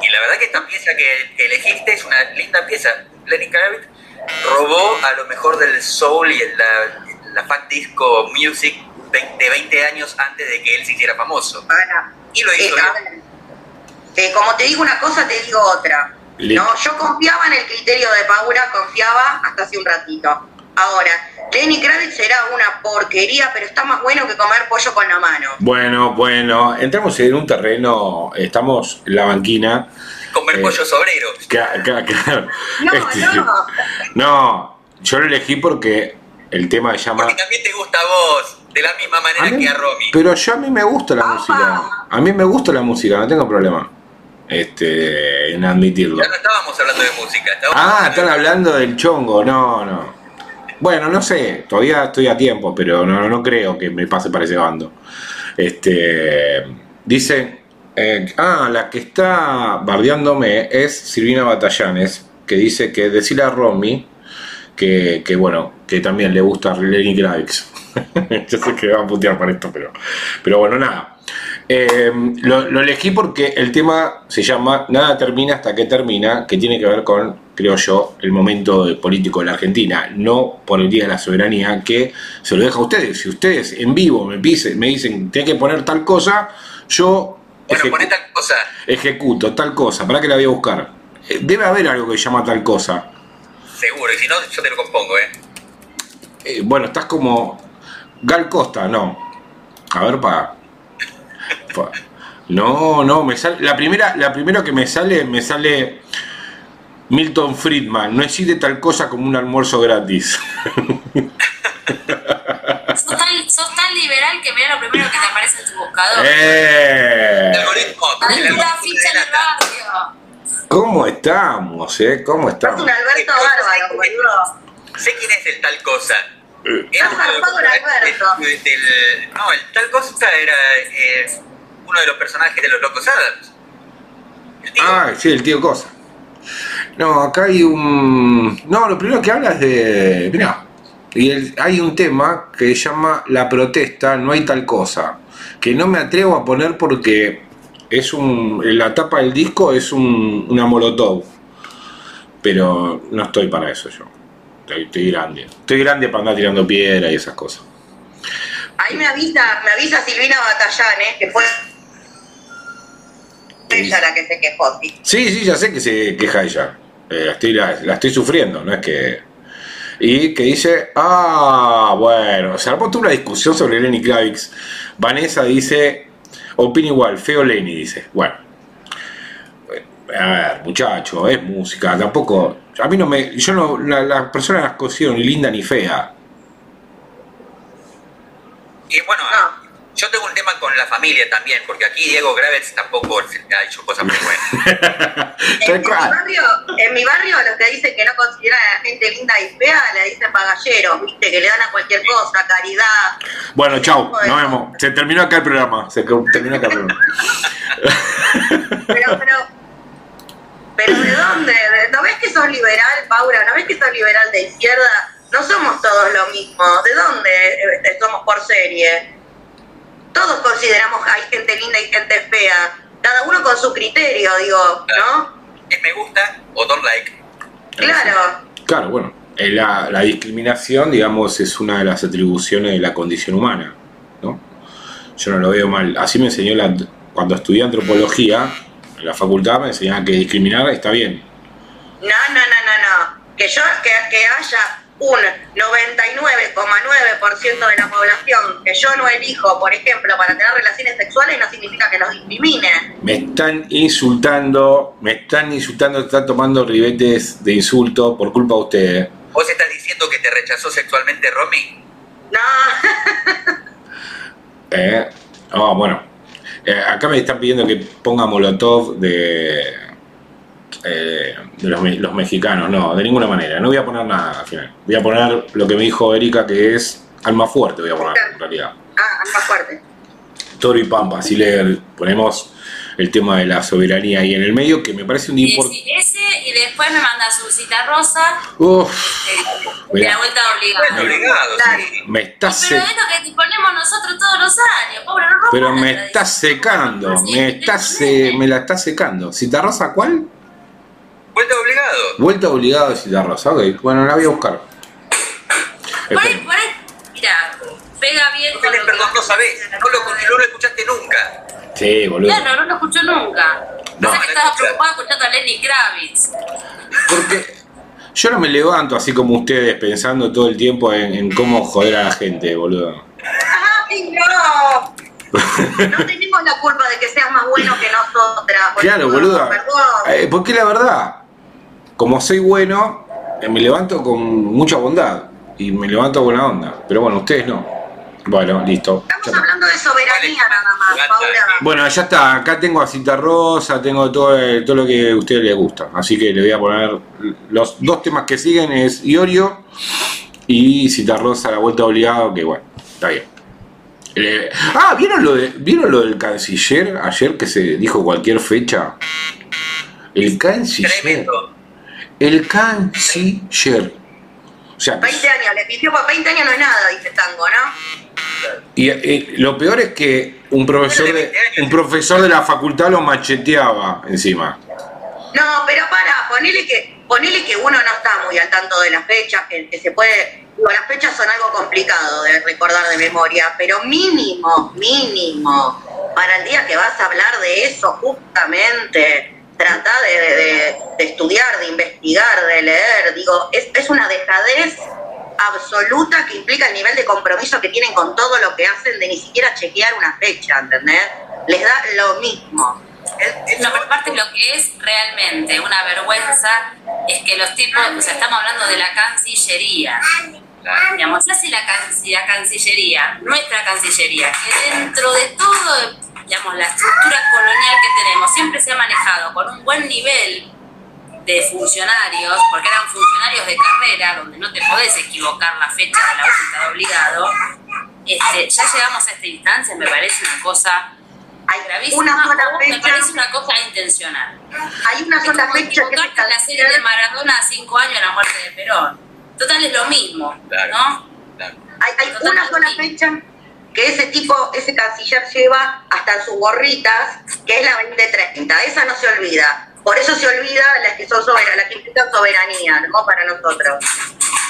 y la verdad que esta pieza que elegiste es una linda pieza. Lenny Kravitz robó a lo mejor del soul y la, la fat disco music de, 20 años antes de que él se hiciera famoso. y lo hizo. Eh, eh, como te digo una cosa, te digo otra. No, yo confiaba en el criterio de Paula, confiaba hasta hace un ratito. Ahora, Lenny Kravitz será una porquería, pero está más bueno que comer pollo con la mano. Bueno, bueno, entramos en un terreno, estamos en la banquina. Comer eh, pollo sobrero. Claro, No, este, no. No, yo lo elegí porque el tema se llama... Porque también te gusta a vos, de la misma manera que a Romy. Pero yo a mí me gusta la música. A mí me gusta la música, no tengo problema este, en admitirlo. Ya no estábamos hablando de música. ah, están hablando del chongo, no, no. Bueno, no sé, todavía estoy a tiempo, pero no, no creo que me pase para ese bando. Este, dice, Eh, ah, la que está bardeándome es Silvina Batallanes, que dice que decirle a Romy que, que bueno, que también le gusta Lenny Kravitz. Yo sé que va a putear para esto, pero, pero bueno, nada. Eh, lo, lo, elegí porque el tema se llama Nada termina hasta que termina, que tiene que ver con, creo yo, el momento político de la Argentina, no por el Día de la Soberanía, que se lo deja a ustedes. Si ustedes en vivo me, me dicen, tiene que poner tal cosa, yo bueno, ejecuto, tal cosa. Ejecuto tal cosa, ¿para que la voy a buscar? Eh, debe haber algo que se llama tal cosa. Seguro, y si no, yo te lo compongo, ¿eh? eh bueno, estás como Gal Costa, no. A ver, para. No, no, me sale. La primera, la primera que me sale, me sale Milton Friedman. No existe tal cosa como un almuerzo gratis. sos tan, liberal que mira lo primero que te aparece en tu buscador. ¡Eh! El algoritmo. ficha en el barrio. ¿Cómo estamos, eh? ¿Cómo estamos? Es un Alberto bárbaro. Sé quién es el tal cosa. Era uno de los no, el tal cosa era eh, uno de los personajes de los Locos Adams. Ah, sí, el tío Cosa. No, acá hay un. No, lo primero que habla es de. Mirá, y hay un tema que se llama La protesta, no hay tal cosa, que no me atrevo a poner porque es un, la tapa del disco es un, una molotov, pero no estoy para eso yo. Estoy, grande. Estoy grande para andar tirando piedra y esas cosas. Ahí me avisa, me avisa Silvina Batallanes, que fue ella la que se quejó. Sí, sí, ya sé que se queja ella. Eh, estoy, la estoy sufriendo, no es que y que dice, ah, bueno, se armó toda una discusión sobre Lenny Kravitz. Vanessa dice, opina igual, feo Lenny, dice. Bueno, a ver, muchacho, es música, tampoco, a mí no me, yo no, las la personas las considero ni linda ni fea. Y bueno, yo tengo un tema con la familia también, porque aquí Diego Gravitz tampoco ha hecho cosas muy buenas. en, mi barrio, en mi barrio, los que dicen que no consideran a la gente linda y fea, le dicen pagalleros, ¿viste? Que le dan a cualquier cosa, caridad. Bueno, chau, nos vemos. Se terminó acá el programa. Se terminó acá el programa. pero, pero, pero ¿de dónde? ¿No ves que sos liberal, Paula? ¿No ves que sos liberal de izquierda? No somos todos lo mismo. ¿De dónde eh, somos por serie? Todos consideramos que hay gente linda y gente fea, cada uno con su criterio, digo, ¿no? Es me gusta o don't like. Claro. Claro, bueno, eh, la, la discriminación, digamos, es una de las atribuciones de la condición humana, ¿no? Yo no lo veo mal. Así me enseñó la, cuando estudié antropología, en la facultad me enseñaban que discriminar está bien. No, no, no, no, no. Que yo, que, que haya un 99,9% de la población que yo no elijo, por ejemplo, para tener relaciones sexuales, no significa que los discrimine. Me están insultando, me están insultando, están tomando ribetes de insulto por culpa de ustedes. ¿Vos estás diciendo que te rechazó sexualmente Romy? No. eh, oh, bueno. Eh, acá me están pidiendo que ponga Molotov de eh, de los, mexicanos, no, de ninguna manera. No voy a poner nada al final. Voy a poner lo que me dijo Erika, que es alma fuerte, voy a poner en realidad. Ah, alma fuerte. Toro y Pampa, así le ponemos el tema de la soberanía ahí en el medio, que me parece un importante. Ese, y después me manda su cita rosa. Uf. Eh, la vuelta obligada. obligado, Me está Pero es lo que ponemos nosotros todos los años, pobre, no Pero me está secando, me, está me la está secando. ¿Cita rosa cuál? Vuelta obligado. Vuelta obligado de Citarrosa, ok. Bueno, la voy a buscar. Por ahí, por ahí, mira, pega bien con lo perdón, no sabés, no lo, no lo escuchaste nunca. Sí, boludo. Claro, no lo escuchó nunca. No, sé que estaba preocupado escuchando a Lenny Kravitz. Porque yo no me levanto así como ustedes pensando todo el tiempo en, en cómo joder a la gente, boludo. ¡Ay, no! No tenemos la culpa de que seas más bueno que nosotras. Claro, boludo. Eh, porque la verdad, como soy bueno, eh, me levanto con mucha bondad y me levanto con la onda. Pero bueno, ustedes no. Bueno, listo. Estamos hablando de soberanía nada más, Paula. Bueno, ya está. Acá tengo a Cita Rosa, tengo todo, eh, todo lo que a ustedes les gusta. Así que le voy a poner los dos temas que siguen es Iorio y Cita Rosa, la vuelta obligado, que bueno, está bien. Eh, ah, ¿vieron lo, de, ¿vieron lo del canciller ayer que se dijo cualquier fecha? El canciller. El canciller. O sea, 20 años, le pidió por 20 años no es nada, dice Tango, ¿no? Y, y, lo peor es que un profesor de, un profesor de la facultad lo macheteaba encima. No, pero para, ponele que, ponele que uno no está muy al tanto de las fechas, que, se puede, digo, las fechas son algo complicado de recordar de memoria, pero mínimo, mínimo, para el día que vas a hablar de eso justamente, trata de, estudiar, de investigar, de leer. Digo, es, es una dejadez absoluta que implica el nivel de compromiso que tienen con todo lo que hacen de ni siquiera chequear una fecha, ¿entendés? Les da lo mismo. No, pero aparte lo que es realmente una vergüenza es que los tipos, o sea, estamos hablando de la Cancillería. Digamos, si la, la Cancillería, nuestra Cancillería, que dentro de todo digamos, la estructura colonial que tenemos siempre se ha manejado con un buen nivel de funcionarios, porque eran funcionarios de carrera, donde no te podés equivocar la fecha de la visita obligado, este, ya llegamos a esta instancia, me parece una cosa gravísima, una sola fecha, me parece una cosa intencional. Hay una sola fecha que es la serie de Maradona a cinco años de la muerte de Perón. Total es lo mismo, ¿no? Hay, hay una sola fecha que ese tipo, ese canciller lleva hasta sus gorritas, que es la 2030. Esa no se olvida. Por eso se olvida las que son soberanas, las que implican soberanía, ¿no? Para nosotros.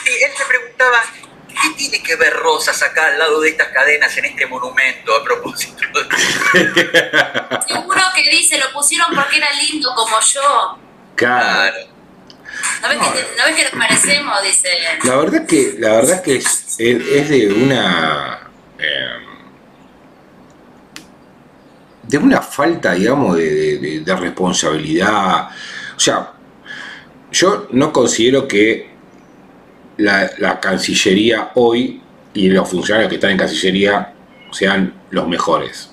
Sí, él se preguntaba, ¿qué tiene que ver Rosas acá al lado de estas cadenas en este monumento a propósito? Seguro que dice, lo pusieron porque era lindo como yo. Claro. ¿No ves, que, ¿no ves que nos parecemos? Dice. La verdad que, la verdad que es, es de una Em, de una falta, digamos, de, responsabilidad. O sea, yo no considero que la, Cancillería hoy y los funcionarios que están en Cancillería sean los mejores.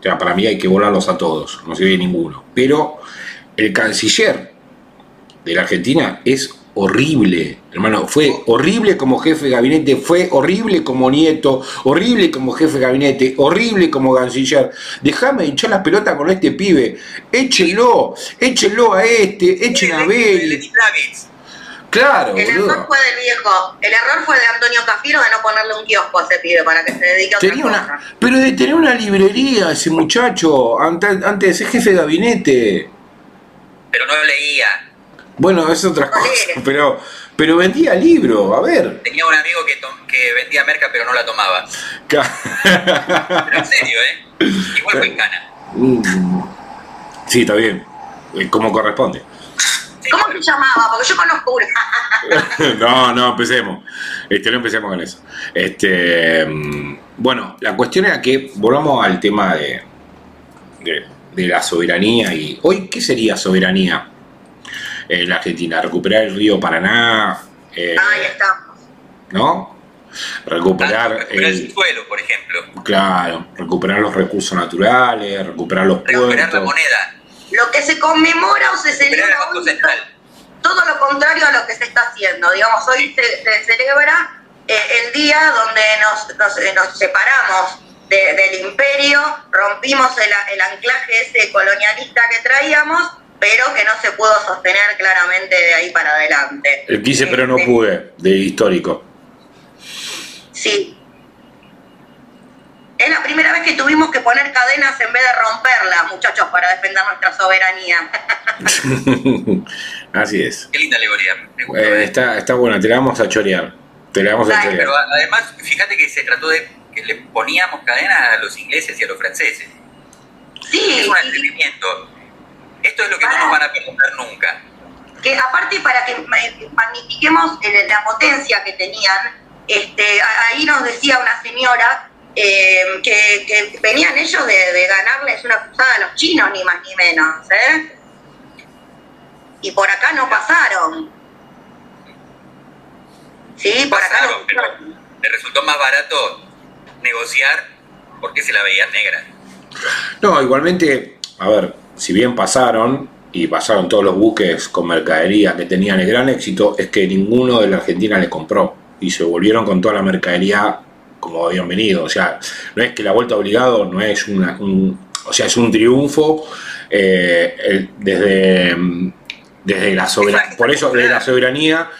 O sea, para mí hay que volarlos a todos, no se ve ninguno. Pero el canciller de la Argentina es horrible, hermano, fue horrible como jefe de gabinete, fue horrible como nieto, horrible como jefe de gabinete, horrible como canciller. Déjame echar la pelota con este pibe, échelo, échelo a este, echen a Bel. Claro, El error fue del viejo, el error fue de Antonio Cafiro de no ponerle un kiosco a ese pibe para que se dedique a otra cosa. Pero de tener una librería ese muchacho antes, antes de ser jefe de gabinete. Pero no leía. Bueno, es otra cosa, pero, pero vendía libro, a ver. Tenía un amigo que, que vendía merca pero no la tomaba. pero en serio, ¿eh? Igual fue en cana. Mm. Sí, está bien, eh, como corresponde. ¿Cómo se llamaba? Porque yo conozco una. no, no, empecemos. Este, no empecemos con eso. Este, mm, bueno, la cuestión era que volvamos al tema de, de, de la soberanía y hoy, ¿qué sería soberanía? En la Argentina, recuperar el río Paraná. Eh, Ahí estamos. ¿No? Recuperar, el, suelo, por ejemplo. Claro, recuperar los recursos naturales, recuperar los recuperar la moneda. Lo que se conmemora o se celebra hoy, todo lo contrario a lo que se está haciendo. Digamos, hoy se, celebra eh, el día donde nos, nos, eh, separamos del imperio, rompimos el, el anclaje ese colonialista que traíamos pero que no se pudo sostener claramente de ahí para adelante. El quise pero no este, pude, de histórico. Sí. Es la primera vez que tuvimos que poner cadenas en vez de romperlas, muchachos, para defender nuestra soberanía. Así es. Qué linda alegoría. Eh, está, está buena, te la vamos a chorear. Te la vamos a chorear. Pero además, fíjate que se trató de que le poníamos cadenas a los ingleses y a los franceses. Sí. Es un atrevimiento esto es lo que no nos van a perdonar nunca. Que aparte para que magnifiquemos la potencia que tenían, este, ahí nos decía una señora eh, que, venían ellos de, ganarles una cruzada a los chinos, ni más ni menos. ¿eh? Y por acá no pasaron. Sí, por acá no pero le resultó más barato negociar porque se la veían negra. No, igualmente, a ver, si bien pasaron, y pasaron todos los buques con mercadería que tenían el gran éxito, es que ninguno de la Argentina le compró. Y se volvieron con toda la mercadería como habían venido. O sea, no es que la vuelta obligado no es una, un, o sea, es un triunfo eh, desde, desde la soberanía, por eso desde la soberanía,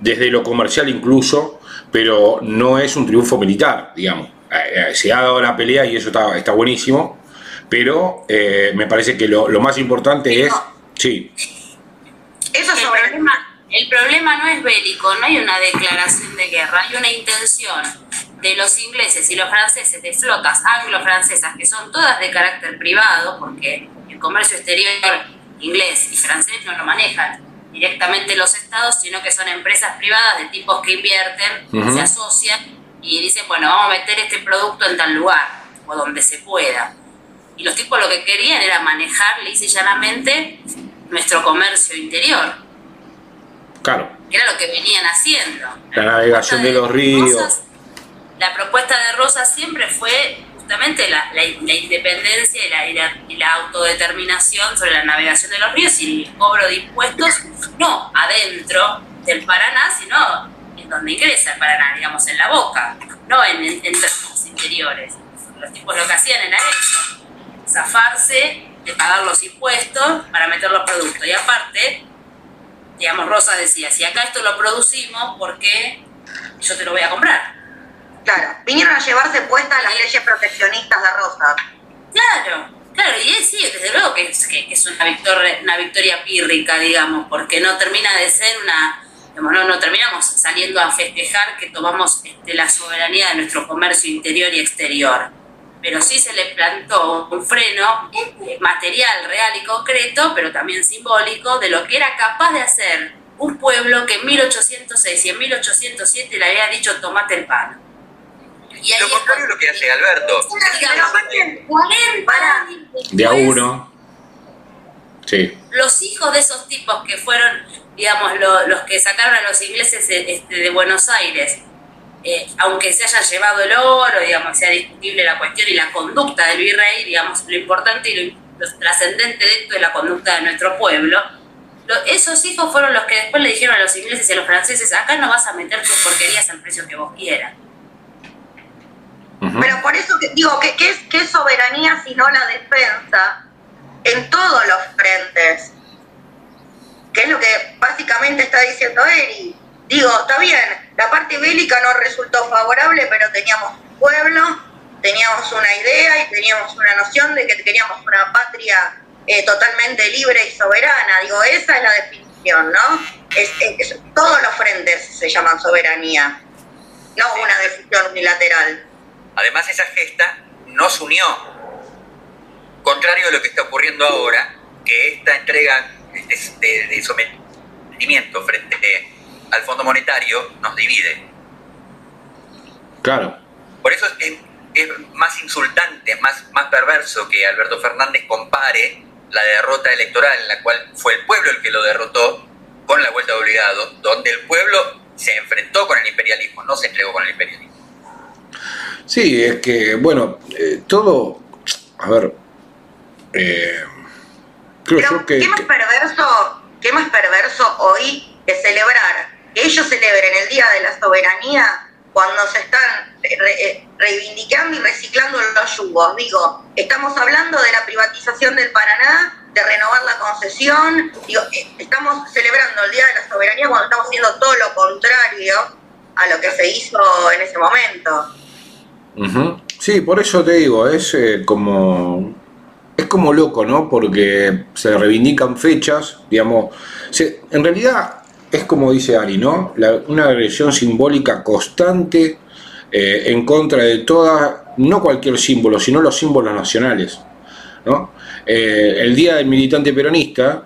desde lo comercial incluso, pero no es un triunfo militar, digamos. Eh, eh, se ha dado la pelea y eso está, está buenísimo, pero me parece que lo, más importante es... Sí. Eso es el problema, el problema no es bélico, no hay una declaración de guerra, hay una intención de los ingleses y los franceses, de flotas anglo-francesas, que son todas de carácter privado, porque el comercio exterior inglés y francés no lo manejan directamente los estados, sino que son empresas privadas de tipos que invierten, se asocian y dicen, bueno, vamos a meter este producto en tal lugar o donde se pueda. Y los tipos lo que querían era manejar lisa y llanamente nuestro comercio interior. Claro. Era lo que venían haciendo. La navegación de, los ríos. la propuesta de Rosa siempre fue justamente la, la, independencia y la, y la, autodeterminación sobre la navegación de los ríos y el cobro de impuestos, no adentro del Paraná, sino en donde ingresa el Paraná, digamos, en la boca, no en, en, términos interiores. Los tipos lo que hacían era eso, zafarse de pagar los impuestos para meter los productos. Y aparte, digamos, Rosa decía, si acá esto lo producimos, ¿por qué yo te lo voy a comprar? Claro, vinieron a llevarse puestas las leyes proteccionistas de Rosa. Claro, claro, y es, sí, desde luego que es, que, es una, victoria, una victoria pírrica, digamos, porque no termina de ser una, digamos, no, no terminamos saliendo a festejar que tomamos este, la soberanía de nuestro comercio interior y exterior pero sí se le plantó un freno material, real y concreto, pero también simbólico, de lo que era capaz de hacer un pueblo que en 1806 y en 1807 le había dicho tomate el pan. Y lo contrario es lo que hace Alberto. de a uno. Sí. Los hijos de esos tipos que fueron, digamos, los que sacaron a los ingleses este, de Buenos Aires eh, aunque se haya llevado el oro, digamos, sea discutible la cuestión y la conducta del virrey, digamos, lo importante y lo, trascendente de esto es la conducta de nuestro pueblo, esos hijos fueron los que después le dijeron a los ingleses y a los franceses, acá no vas a meter tus porquerías al precio que vos quieras. Pero por eso que, digo, ¿qué, es, ¿qué soberanía sino la defensa en todos los frentes? Que es lo que básicamente está diciendo Eri Digo, está bien, la parte bélica no resultó favorable, pero teníamos un pueblo, teníamos una idea y teníamos una noción de que teníamos una patria eh, totalmente libre y soberana. Digo, esa es la definición, ¿no? Es, todos los frentes se llaman soberanía, no una decisión unilateral. Además, esa gesta nos unió, contrario a lo que está ocurriendo ahora, que esta entrega de, de sometimiento frente a al Fondo Monetario nos divide. Claro. Por eso es, más insultante, más, más perverso que Alberto Fernández compare la derrota electoral en la cual fue el pueblo el que lo derrotó con la vuelta de obligado, donde el pueblo se enfrentó con el imperialismo, no se entregó con el imperialismo. Sí, es que, bueno, eh, todo, a ver, eh, creo yo que... ¿qué más, perverso, ¿Qué más perverso hoy de celebrar que ellos celebren el Día de la Soberanía cuando se están eh, reivindicando y reciclando los yugos. Digo, estamos hablando de la privatización del Paraná, de renovar la concesión, digo, eh, estamos celebrando el Día de la Soberanía cuando estamos haciendo todo lo contrario a lo que se hizo en ese momento. Sí, por eso te digo, es eh, como es como loco, ¿no? Porque se reivindican fechas, digamos, en realidad es como dice Ari, ¿no? una agresión simbólica constante eh, en contra de toda, no cualquier símbolo, sino los símbolos nacionales. ¿no? Eh, el día del militante peronista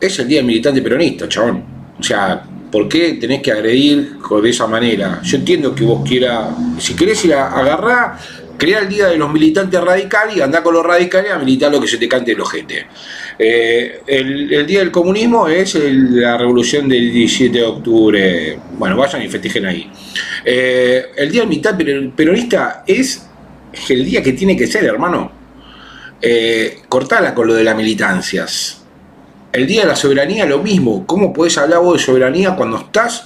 es el día del militante peronista, chabón. O sea, ¿por qué tenés que agredir de esa manera? Yo entiendo que vos quieras, si querés ir a agarrar, crea el día de los militantes radicales y andá con los radicales a militar lo que se te cante el ojete. Eh, el, día del comunismo es la revolución del 17 de octubre. Bueno, vayan y festejen ahí. Eh, el día del militar peronista es el día que tiene que ser, hermano. Eh, cortala con lo de las militancias. El día de la soberanía, lo mismo. ¿Cómo puedes hablar vos de soberanía cuando estás,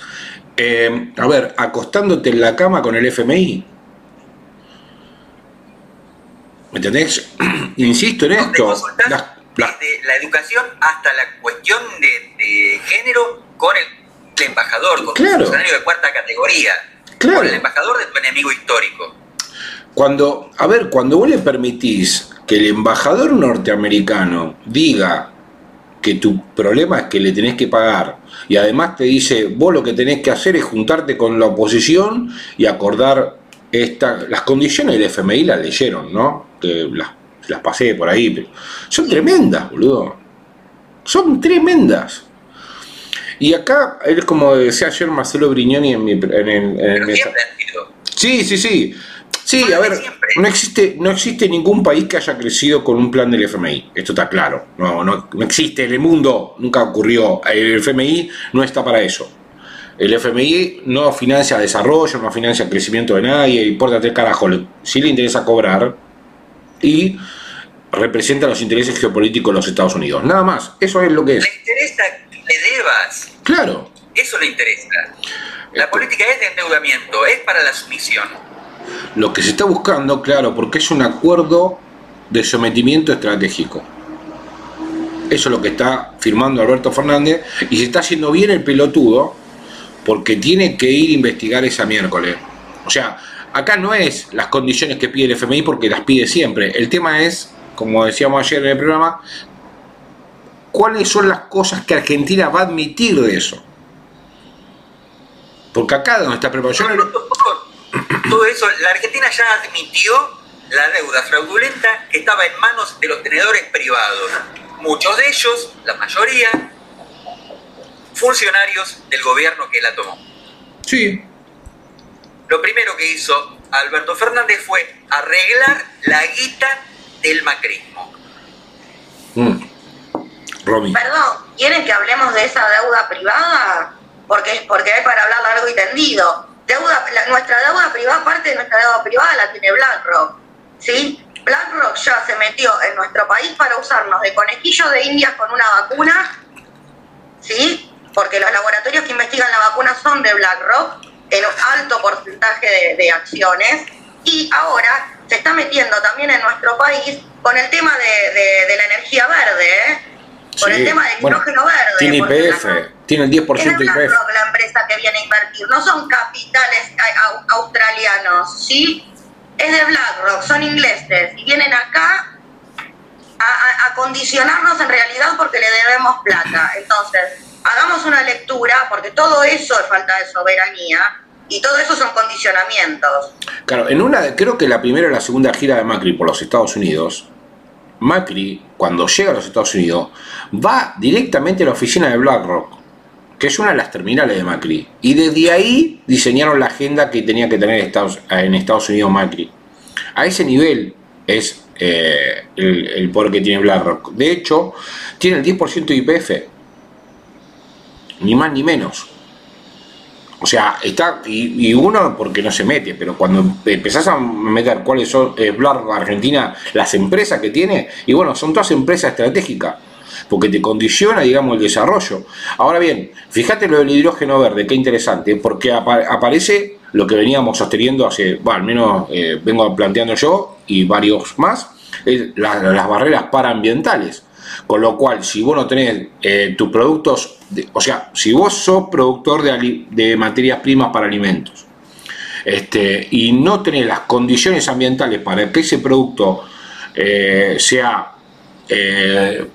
a ver, acostándote en la cama con el FMI? ¿Me entendés? Insisto en esto. Desde la educación hasta la cuestión de, género con el, embajador, con claro. el funcionario de cuarta categoría, con el embajador de tu enemigo histórico. Cuando, a ver, cuando vos le permitís que el embajador norteamericano diga que tu problema es que le tenés que pagar y además te dice, vos lo que tenés que hacer es juntarte con la oposición y acordar esta, las condiciones del FMI las leyeron, ¿no? Que las, las pasé por ahí, pero son tremendas, boludo. Son tremendas. Y acá, es como decía ayer Marcelo Brignoni en, mi, en, en, el Sí, sí, sí. Sí, a ver, no existe, no existe ningún país que haya crecido con un plan del FMI. Esto está claro. No, no, no existe en el mundo, nunca ocurrió. El FMI no está para eso. El FMI no financia desarrollo, no financia crecimiento de nadie, importa el carajo. Sí le interesa cobrar y representa los intereses geopolíticos de los Estados Unidos. Nada más, eso es lo que es. Le interesa que le debas. Claro. Eso le interesa. La política es de endeudamiento, es para la sumisión. Lo que se está buscando, claro, porque es un acuerdo de sometimiento estratégico. Eso es lo que está firmando Alberto Fernández y se está haciendo bien el pelotudo porque tiene que ir a investigar esa miércoles. O sea, acá no es las condiciones que pide el FMI porque las pide siempre. El tema es, como decíamos ayer en el programa, cuáles son las cosas que Argentina va a admitir de eso. Porque acá donde está preparado. Todo eso, la Argentina ya admitió la deuda fraudulenta que estaba en manos de los tenedores privados. Muchos de ellos, la mayoría, funcionarios del gobierno que la tomó. Sí. Lo primero que hizo Alberto Fernández fue arreglar la guita del macrismo. Mm. Perdón, ¿quieren que hablemos de esa deuda privada? Porque, porque hay para hablar largo y tendido. Deuda, nuestra deuda privada, parte de nuestra deuda privada la tiene BlackRock. ¿sí? BlackRock ya se metió en nuestro país para usarnos de conejillos de indias con una vacuna, ¿sí? porque los laboratorios que investigan la vacuna son de BlackRock, en un alto porcentaje de, acciones, y ahora se está metiendo también en nuestro país con el tema de, la energía verde, ¿eh? con el tema del hidrógeno verde. Tiene IPF, tiene el 10% de IPF. la empresa que viene a invertir, no son capitales australianos, ¿sí? Es de BlackRock, son ingleses, y vienen acá a, a condicionarnos en realidad porque le debemos plata. Entonces, hagamos una lectura, porque todo eso es falta de soberanía y todo eso son condicionamientos. Claro, en una, creo que la primera o la segunda gira de Macri por los Estados Unidos, Macri, cuando llega a los Estados Unidos, va directamente a la oficina de BlackRock, que es una de las terminales de Macri, y desde ahí diseñaron la agenda que tenía que tener Estados, en Estados Unidos Macri. A ese nivel es eh, el, el, poder que tiene BlackRock. De hecho, tiene el 10% de IPF ni más ni menos. O sea, está, y, uno porque no se mete, pero cuando empezás a meter cuáles son eh, Argentina, las empresas que tiene, y bueno, son todas empresas estratégicas, porque te condiciona, digamos, el desarrollo. Ahora bien, fíjate lo del hidrógeno verde, qué interesante, porque aparece lo que veníamos sosteniendo hace, bueno, al menos eh, vengo planteando yo y varios más, las barreras paraambientales. Con lo cual, si vos no tenés eh, tus productos, o sea, si vos sos productor de, materias primas para alimentos este, y no tenés las condiciones ambientales para que ese producto eh, sea, eh,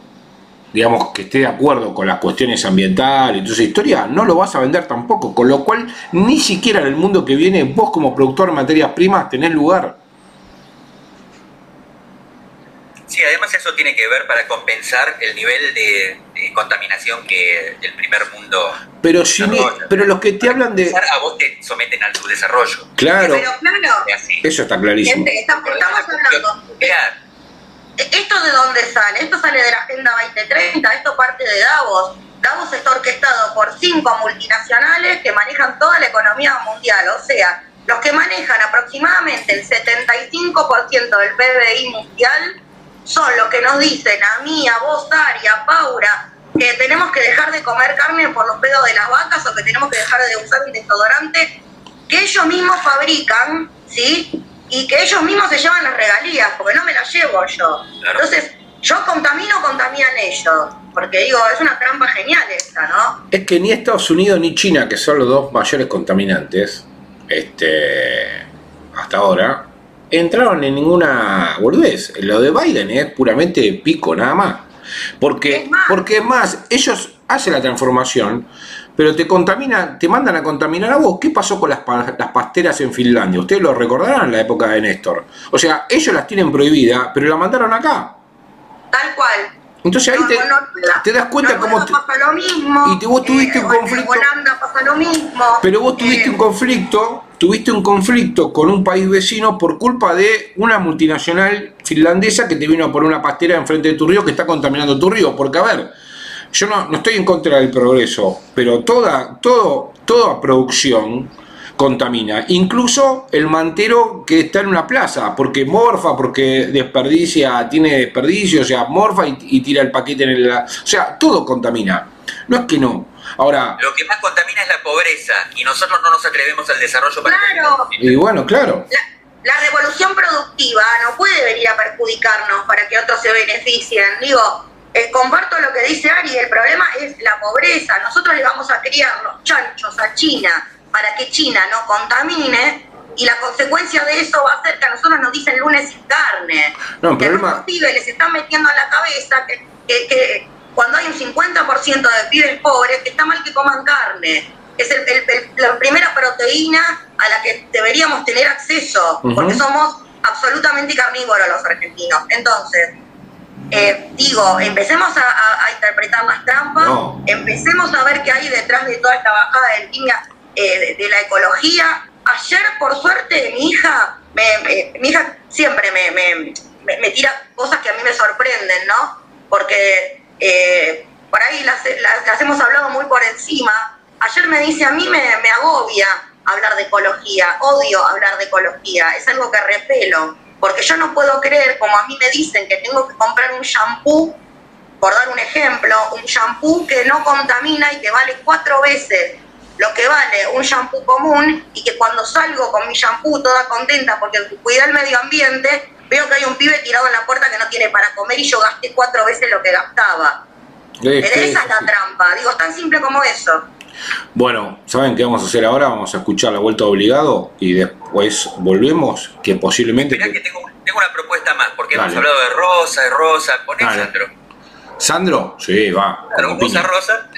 digamos, que esté de acuerdo con las cuestiones ambientales y historia, no lo vas a vender tampoco. Con lo cual, ni siquiera en el mundo que viene, vos como productor de materias primas tenés lugar. Sí, además eso tiene que ver para compensar el nivel de, contaminación que el primer mundo. Pero si pero los que te hablan de. A vos te someten al subdesarrollo. Claro. Pero claro. Eso está clarísimo. estamos, hablando. ¿Esto de dónde sale? Esto sale de la Agenda 2030, esto parte de Davos. Davos está orquestado por cinco multinacionales que manejan toda la economía mundial, o sea, los que manejan aproximadamente el 75% del PBI mundial son los que nos dicen a mí, a vos, Ari, a Paura, que tenemos que dejar de comer carne por los pedos de las vacas o que tenemos que dejar de usar un desodorante que ellos mismos fabrican, ¿sí? y que ellos mismos se llevan las regalías, porque no me las llevo yo. Entonces, yo contamino, contaminan ellos. Porque digo, es una trampa genial esta, ¿no? Es que ni Estados Unidos ni China, que son los dos mayores contaminantes, este, hasta ahora, entraron en ninguna boludez. Lo de Biden es puramente pico, nada más. Porque porque es más, ellos hacen la transformación, pero te contamina, te mandan a contaminar a vos. ¿Qué pasó con las, las pasteras en Finlandia? Ustedes lo recordarán en la época de Néstor. O sea, ellos las tienen prohibidas, pero la mandaron acá. Tal cual. Entonces ahí te, das cuenta cómo... pasa lo mismo. Y vos tuviste un conflicto... En pasa lo mismo. Pero vos tuviste eh, un conflicto, tuviste un conflicto con un país vecino por culpa de una multinacional finlandesa que te vino a poner una pastera enfrente de tu río que está contaminando tu río. Porque a ver, yo no, estoy en contra del progreso, pero toda, todo, toda producción contamina. Incluso el mantero que está en una plaza, porque morfa, porque desperdicia, tiene desperdicio, o sea, morfa y, tira el paquete en el... O sea, todo contamina. No es que no. Ahora... Lo que más contamina es la pobreza y nosotros no nos atrevemos al desarrollo para... Claro. Y bueno, claro. La, revolución productiva no puede venir a perjudicarnos para que otros se beneficien. Digo, eh, comparto lo que dice Ari, el problema es la pobreza. Nosotros le vamos a criar los chanchos a China para que China no contamine y la consecuencia de eso va a ser que a nosotros nos dicen lunes sin carne. No, que problema... a los pibes les están metiendo en la cabeza que, que, cuando hay un 50% de pibes pobres, que está mal que coman carne. Es el, la primera proteína a la que deberíamos tener acceso, porque somos absolutamente carnívoros los argentinos. Entonces, eh, digo, empecemos a, interpretar las trampas, empecemos a ver qué hay detrás de toda esta bajada de línea eh, de, la ecología. Ayer, por suerte, mi hija, mi hija siempre me, me, tira cosas que a mí me sorprenden, ¿no? Porque eh, por ahí las, hemos hablado muy por encima. Ayer me dice, a mí me, agobia hablar de ecología, odio hablar de ecología, es algo que repelo, porque yo no puedo creer, como a mí me dicen que tengo que comprar un shampoo, por dar un ejemplo, un shampoo que no contamina y que vale cuatro veces lo que vale un shampoo común y que cuando salgo con mi shampoo toda contenta porque cuida el medio ambiente, veo que hay un pibe tirado en la puerta que no tiene para comer y yo gasté cuatro veces lo que gastaba. esa es la trampa, digo, es tan simple como eso. Bueno, ¿saben qué vamos a hacer ahora? Vamos a escuchar la vuelta obligado y después volvemos, que posiblemente... Mirá que tengo, una propuesta más, porque hemos hablado de Rosa, de Rosa, poné Sandro. ¿Sandro? Sí, va. Rosa, Rosa.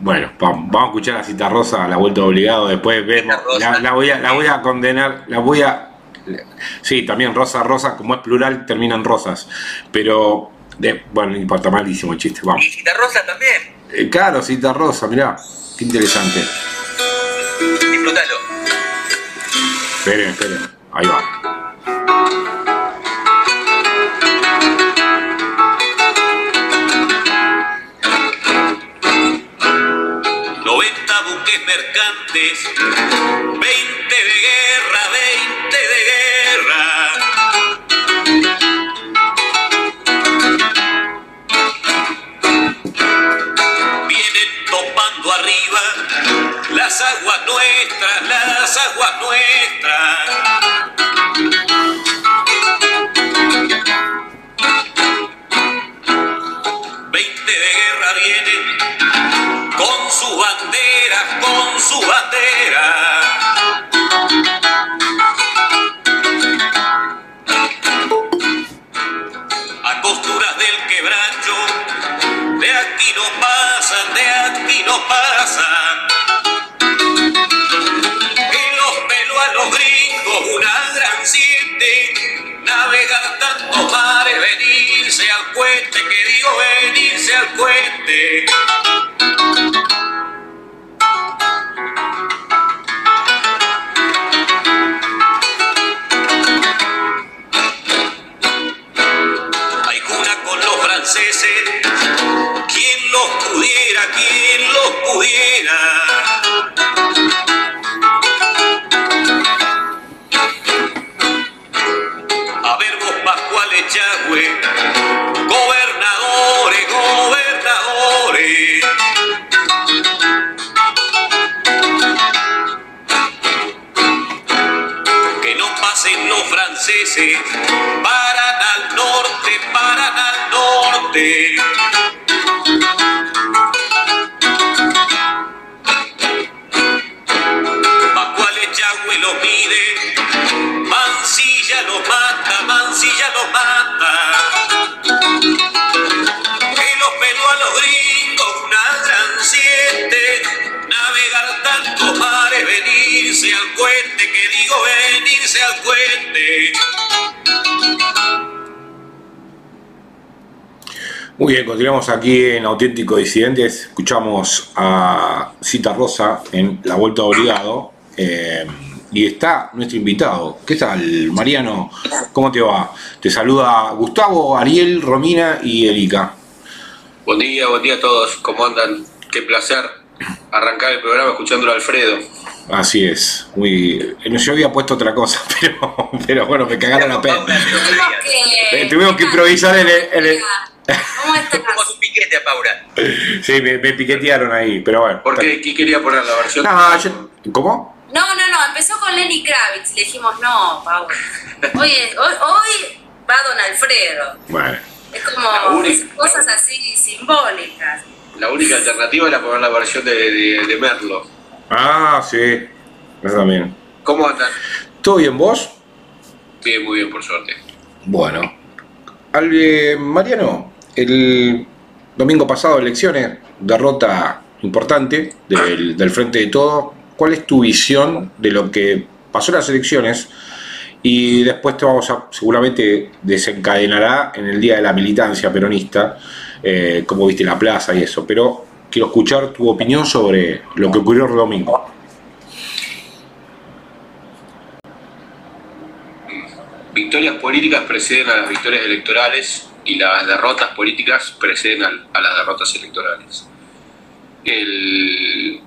Bueno, vamos, a escuchar a Cita Rosa, la vuelta obligado, después vemos, la, voy a, la voy a condenar, la voy a... Sí, también Rosa, Rosa, como es plural, terminan rosas, pero... De, bueno, no importa, malísimo el chiste, vamos. ¿Y Cita Rosa también? Eh, claro, Cita Rosa, mirá, qué interesante. Disfrútalo. Esperen, esperen, ahí va. 90 buques mercantes, 20 de arriba las aguas nuestras, las aguas nuestras. Navegar tantos mares, venirse al puente, que digo venirse al puente. Continuamos aquí en Auténtico Disidentes. Escuchamos a Cita Rosa en La Vuelta Obligado. eh, y está nuestro invitado. ¿Qué tal, Mariano? ¿Cómo te va? Te saluda Gustavo, Ariel, Romina y Erika. Buen día, buen día a todos. ¿Cómo andan? Qué placer arrancar el programa escuchándolo a Alfredo. Así es. Muy... eh, Yo había puesto otra cosa, pero, pero bueno, me cagaron la pena. Tuvimos que, Eh, tuvimos que improvisar en el- en el- ¿Cómo estás? Como un piquete a Paula. Sí, me, me piquetearon ahí, pero bueno. ¿Por qué? ¿Qué quería poner la versión? No, yo- ¿Cómo? No, no, no, empezó con Lenny Kravitz. Le dijimos, no, Paul. Hoy, es- hoy, hoy va Don Alfredo. Bueno. Es como única. cosas así simbólicas. La única alternativa era poner la versión de, de- de Merlo. Ah, sí. Eso también. ¿Cómo andan? ¿Todo bien vos? Bien, muy bien, por suerte. Bueno. Al, eh, Mariano, el domingo pasado elecciones, derrota importante del, del Frente de Todo. ¿Cuál es tu visión de lo que pasó en las elecciones? Y después te vamos a, seguramente desencadenará en el día de la militancia peronista, eh, cómo viste la plaza y eso. Pero quiero escuchar tu opinión sobre lo que ocurrió el domingo. Victorias políticas preceden a las victorias electorales y las derrotas políticas preceden a, las derrotas electorales. El,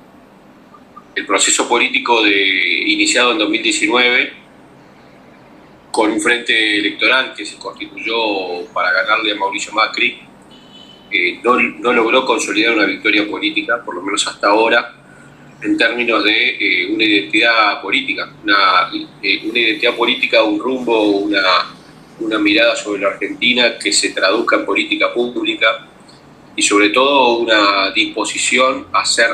el proceso político de, iniciado en 2019 con un frente electoral que se constituyó para ganarle a Mauricio Macri, eh, no, no logró consolidar una victoria política, por lo menos hasta ahora, en términos de eh, una identidad política, una, eh, una identidad política, un rumbo, una, una mirada sobre la Argentina que se traduzca en política pública y sobre todo una disposición a ser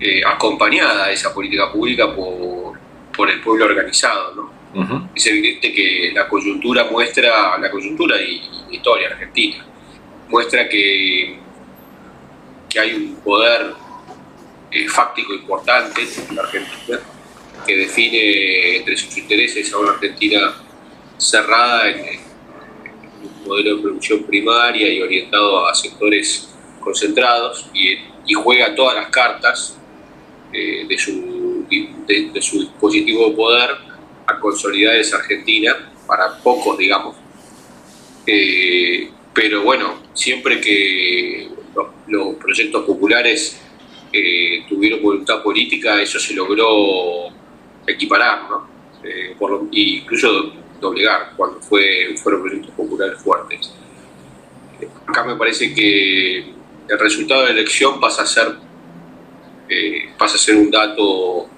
eh, acompañada a esa política pública por, por el pueblo organizado. ¿no? Es evidente que la coyuntura muestra, la coyuntura y, historia argentina, muestra que, que hay un poder eh, fáctico importante en la Argentina que define entre sus intereses a una Argentina cerrada en, un modelo de producción primaria y orientado a sectores concentrados y, juega todas las cartas eh, de, su, de- su dispositivo de poder a consolidar esa Argentina, para pocos, digamos. Eh, pero bueno, siempre que los, proyectos populares eh, tuvieron voluntad política, eso se logró equiparar, ¿no? Por incluso doblegar cuando fue, fueron proyectos populares fuertes. Acá me parece que el resultado de la elección pasa a ser, eh, pasa a ser un dato,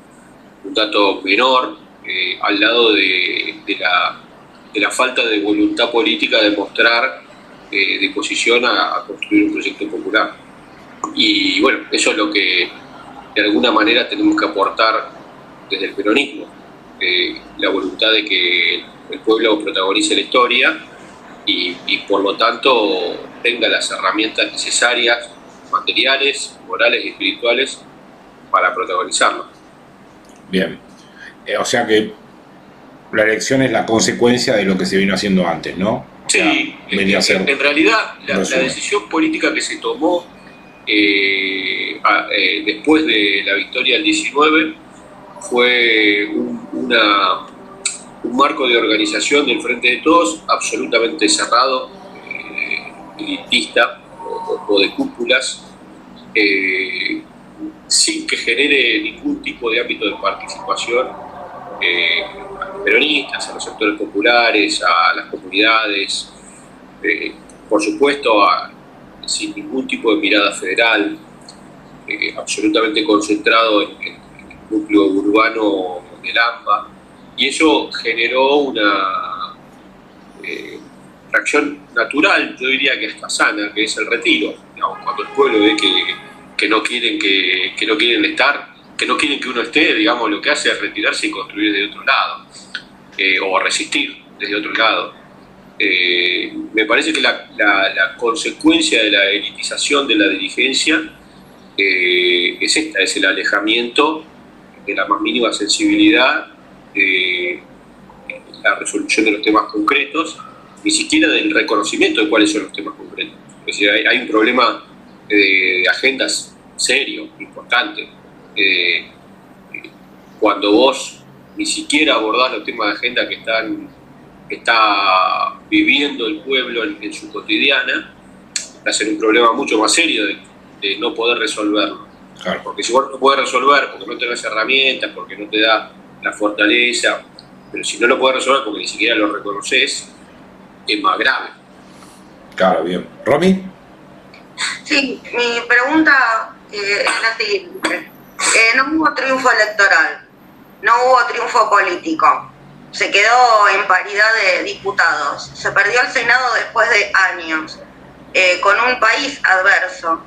un dato menor eh, al lado de, de la, de la falta de voluntad política de mostrar eh, disposición a, construir un proyecto popular. Y bueno, eso es lo que de alguna manera tenemos que aportar desde el peronismo, la voluntad de que el pueblo protagonice la historia y, y por lo tanto tenga las herramientas necesarias, materiales, morales y espirituales para protagonizarlo. Bien. Eh, o sea que la elección es la consecuencia de lo que se vino haciendo antes, ¿no? O sea, Sí, venía a ser- en realidad la, decisión política que se tomó eh, a- eh, después de la victoria del 19 fue un, una- un marco de organización del Frente de Todos absolutamente cerrado, eh, elitista o, de cúpulas, eh, sin que genere ningún tipo de ámbito de participación eh, a los peronistas, a los sectores populares, a las comunidades, eh, por supuesto a- sin ningún tipo de mirada federal, absolutamente concentrado en, en- en el núcleo urbano del AMBA, y eso generó una, reacción natural, yo diría que hasta sana, que es el retiro. cuando el pueblo ve que, no quieren que, no quieren estar, que no quieren que uno esté, digamos, lo que hace es retirarse y construir desde otro lado, eh, o resistir desde otro lado. Eh, me parece que la, consecuencia de la elitización de la dirigencia eh, es esta, es el alejamiento de la más mínima sensibilidad, de la resolución de los temas concretos, ni siquiera del reconocimiento de cuáles son los temas concretos. Es decir, hay, un problema de, agendas serio, importante. Eh, cuando vos ni siquiera abordás los temas de agenda que están está viviendo el pueblo en, su cotidiana, va a ser un problema mucho más serio de, no poder resolverlo. Porque si vos no podés resolver porque no tenés herramientas, porque no te da la fortaleza, pero si no lo podés resolver porque ni siquiera lo reconoces, es más grave. Claro, bien. ¿Romy? Sí, mi pregunta eh, es la siguiente. Eh, no hubo triunfo electoral, no hubo triunfo político se quedó en paridad de diputados, se perdió el Senado después de años, eh, con un país adverso.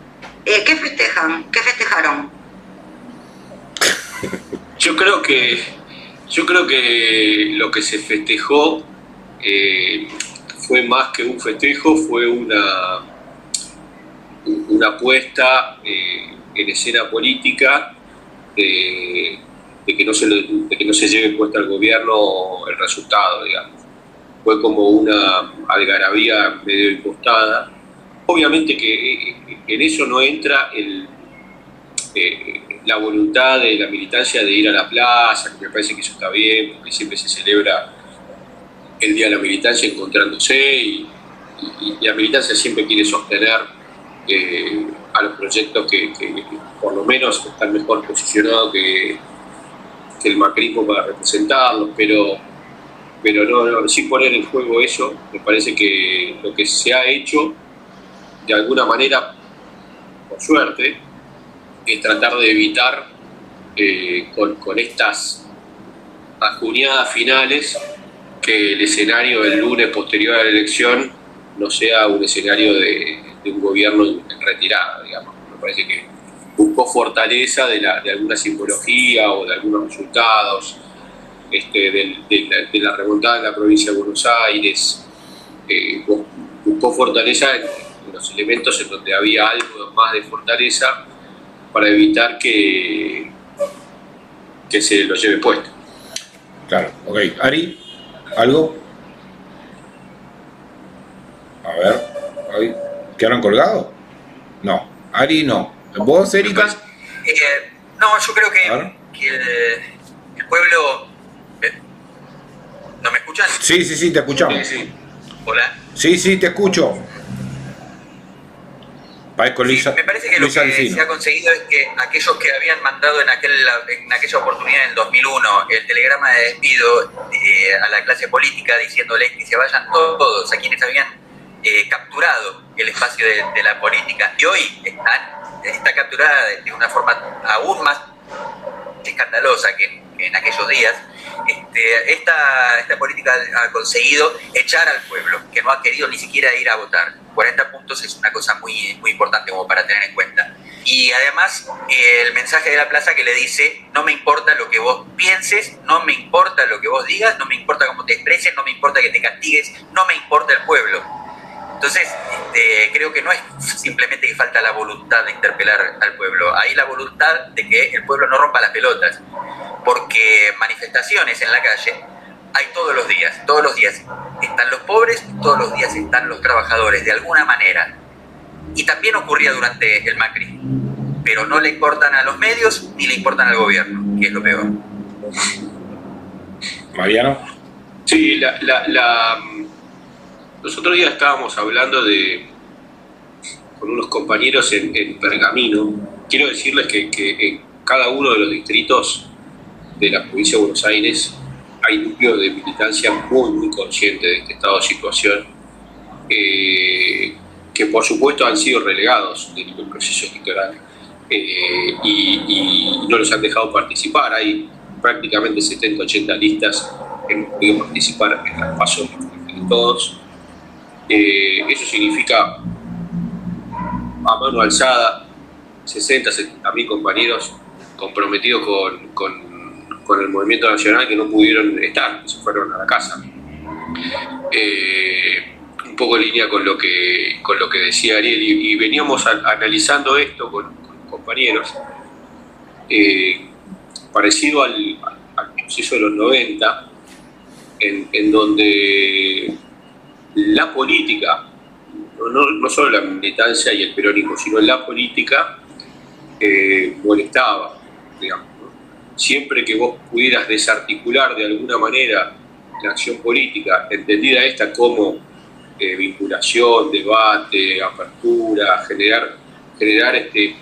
Eh, ¿Qué festejan? ¿Qué festejaron? Yo creo que yo creo que lo que se festejó eh, fue más que un festejo, fue una, una apuesta en escena política de que no se, que no se lleve puesta al gobierno el resultado, digamos. Fue como una algarabía medio impostada. Obviamente que en eso no entra el, eh, la voluntad de la militancia de ir a la plaza, que me parece que eso está bien, porque siempre se celebra el Día de la Militancia encontrándose y, la militancia siempre quiere sostener eh, a los proyectos que, por lo menos están mejor posicionados que, el macrismo para representarlos, pero, pero no, sin poner en juego eso, me parece que lo que se ha hecho, de alguna manera, por suerte, es tratar de evitar eh, con, estas acuñadas finales que el escenario del lunes posterior a la elección no sea un escenario de, un gobierno en retirada, digamos. Me parece que buscó fortaleza de, alguna simbología o de algunos resultados este, de, la, remontada en la provincia de Buenos Aires, eh, buscó fortaleza en, los elementos en donde había algo más de fortaleza para evitar que, que se lo lleve puesto. Claro, ok. Ari, ¿algo? A ver, ¿quedaron colgados? No, Ari no. ¿Vos, Erika? Eh, no, yo creo que, el, pueblo... Eh, ¿No me escuchan? Sí, sí, sí, te escuchamos. Sí, Hola. Sí, sí, te escucho. Me parece que lo que se ha conseguido es que aquellos que habían mandado en, aquel, en aquella oportunidad en el 2001 el telegrama de despido eh, a la clase política diciéndole que se vayan todos a quienes habían capturado el espacio de, de, la política y hoy están está capturada de, una forma aún más escandalosa que, en aquellos días, este, esta, esta política ha conseguido echar al pueblo, que no ha querido ni siquiera ir a votar. 40 puntos es una cosa muy, muy importante como para tener en cuenta. Y además el mensaje de la plaza que le dice, no me importa lo que vos pienses, no me importa lo que vos digas, no me importa cómo te expreses, no me importa que te castigues, no me importa el pueblo entonces, este, creo que no es simplemente que falta la voluntad de interpelar al pueblo, hay la voluntad de que el pueblo no rompa las pelotas, porque manifestaciones en la calle hay todos los días, todos los días están los pobres, todos los días están los trabajadores, de alguna manera. Y también ocurría durante el Macri, pero no le importan a los medios ni le importan al gobierno, que es lo peor. Mariano. Sí, la, la los otros días estábamos hablando con unos compañeros en, Pergamino. Quiero decirles que, en cada uno de los distritos de la provincia de Buenos Aires hay núcleos de militancia muy, muy conscientes de este estado de situación, eh, que por supuesto han sido relegados del proceso electoral eh, y, no los han dejado participar. Hay prácticamente 70, 80 listas que han podido participar en el paso de todos Eh, eso significa a mano alzada 60, 70 mil compañeros comprometidos con, con, el movimiento nacional que no pudieron estar, se fueron a la casa. Eh, un poco en línea con lo que, con lo que decía Ariel, y, veníamos analizando esto con, compañeros, eh, parecido al, proceso de los 90, en, en donde la política no, solo la militancia y el peronismo, sino la política eh, molestaba, digamos. Siempre que vos pudieras desarticular de alguna manera la acción política, entendida esta como eh, vinculación, debate, apertura, generar, generar este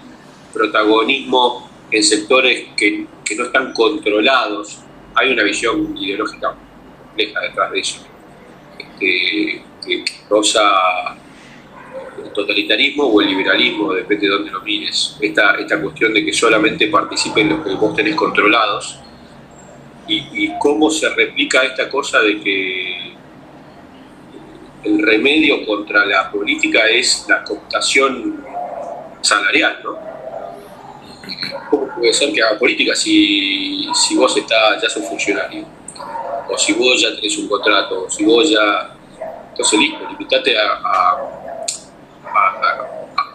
protagonismo en sectores que, no están controlados, hay una visión ideológica compleja detrás de eso, que, que el totalitarismo o el liberalismo, depende de dónde lo mires. Esta, esta cuestión de que solamente participen los que vos tenés controlados y, cómo se replica esta cosa de que el remedio contra la política es la cooptación salarial, ¿no? ¿Cómo puede ser que haga política si, si vos estás, ya sos funcionario? O si vos ya tenés un contrato, o si vos ya... Entonces, listo, limitate a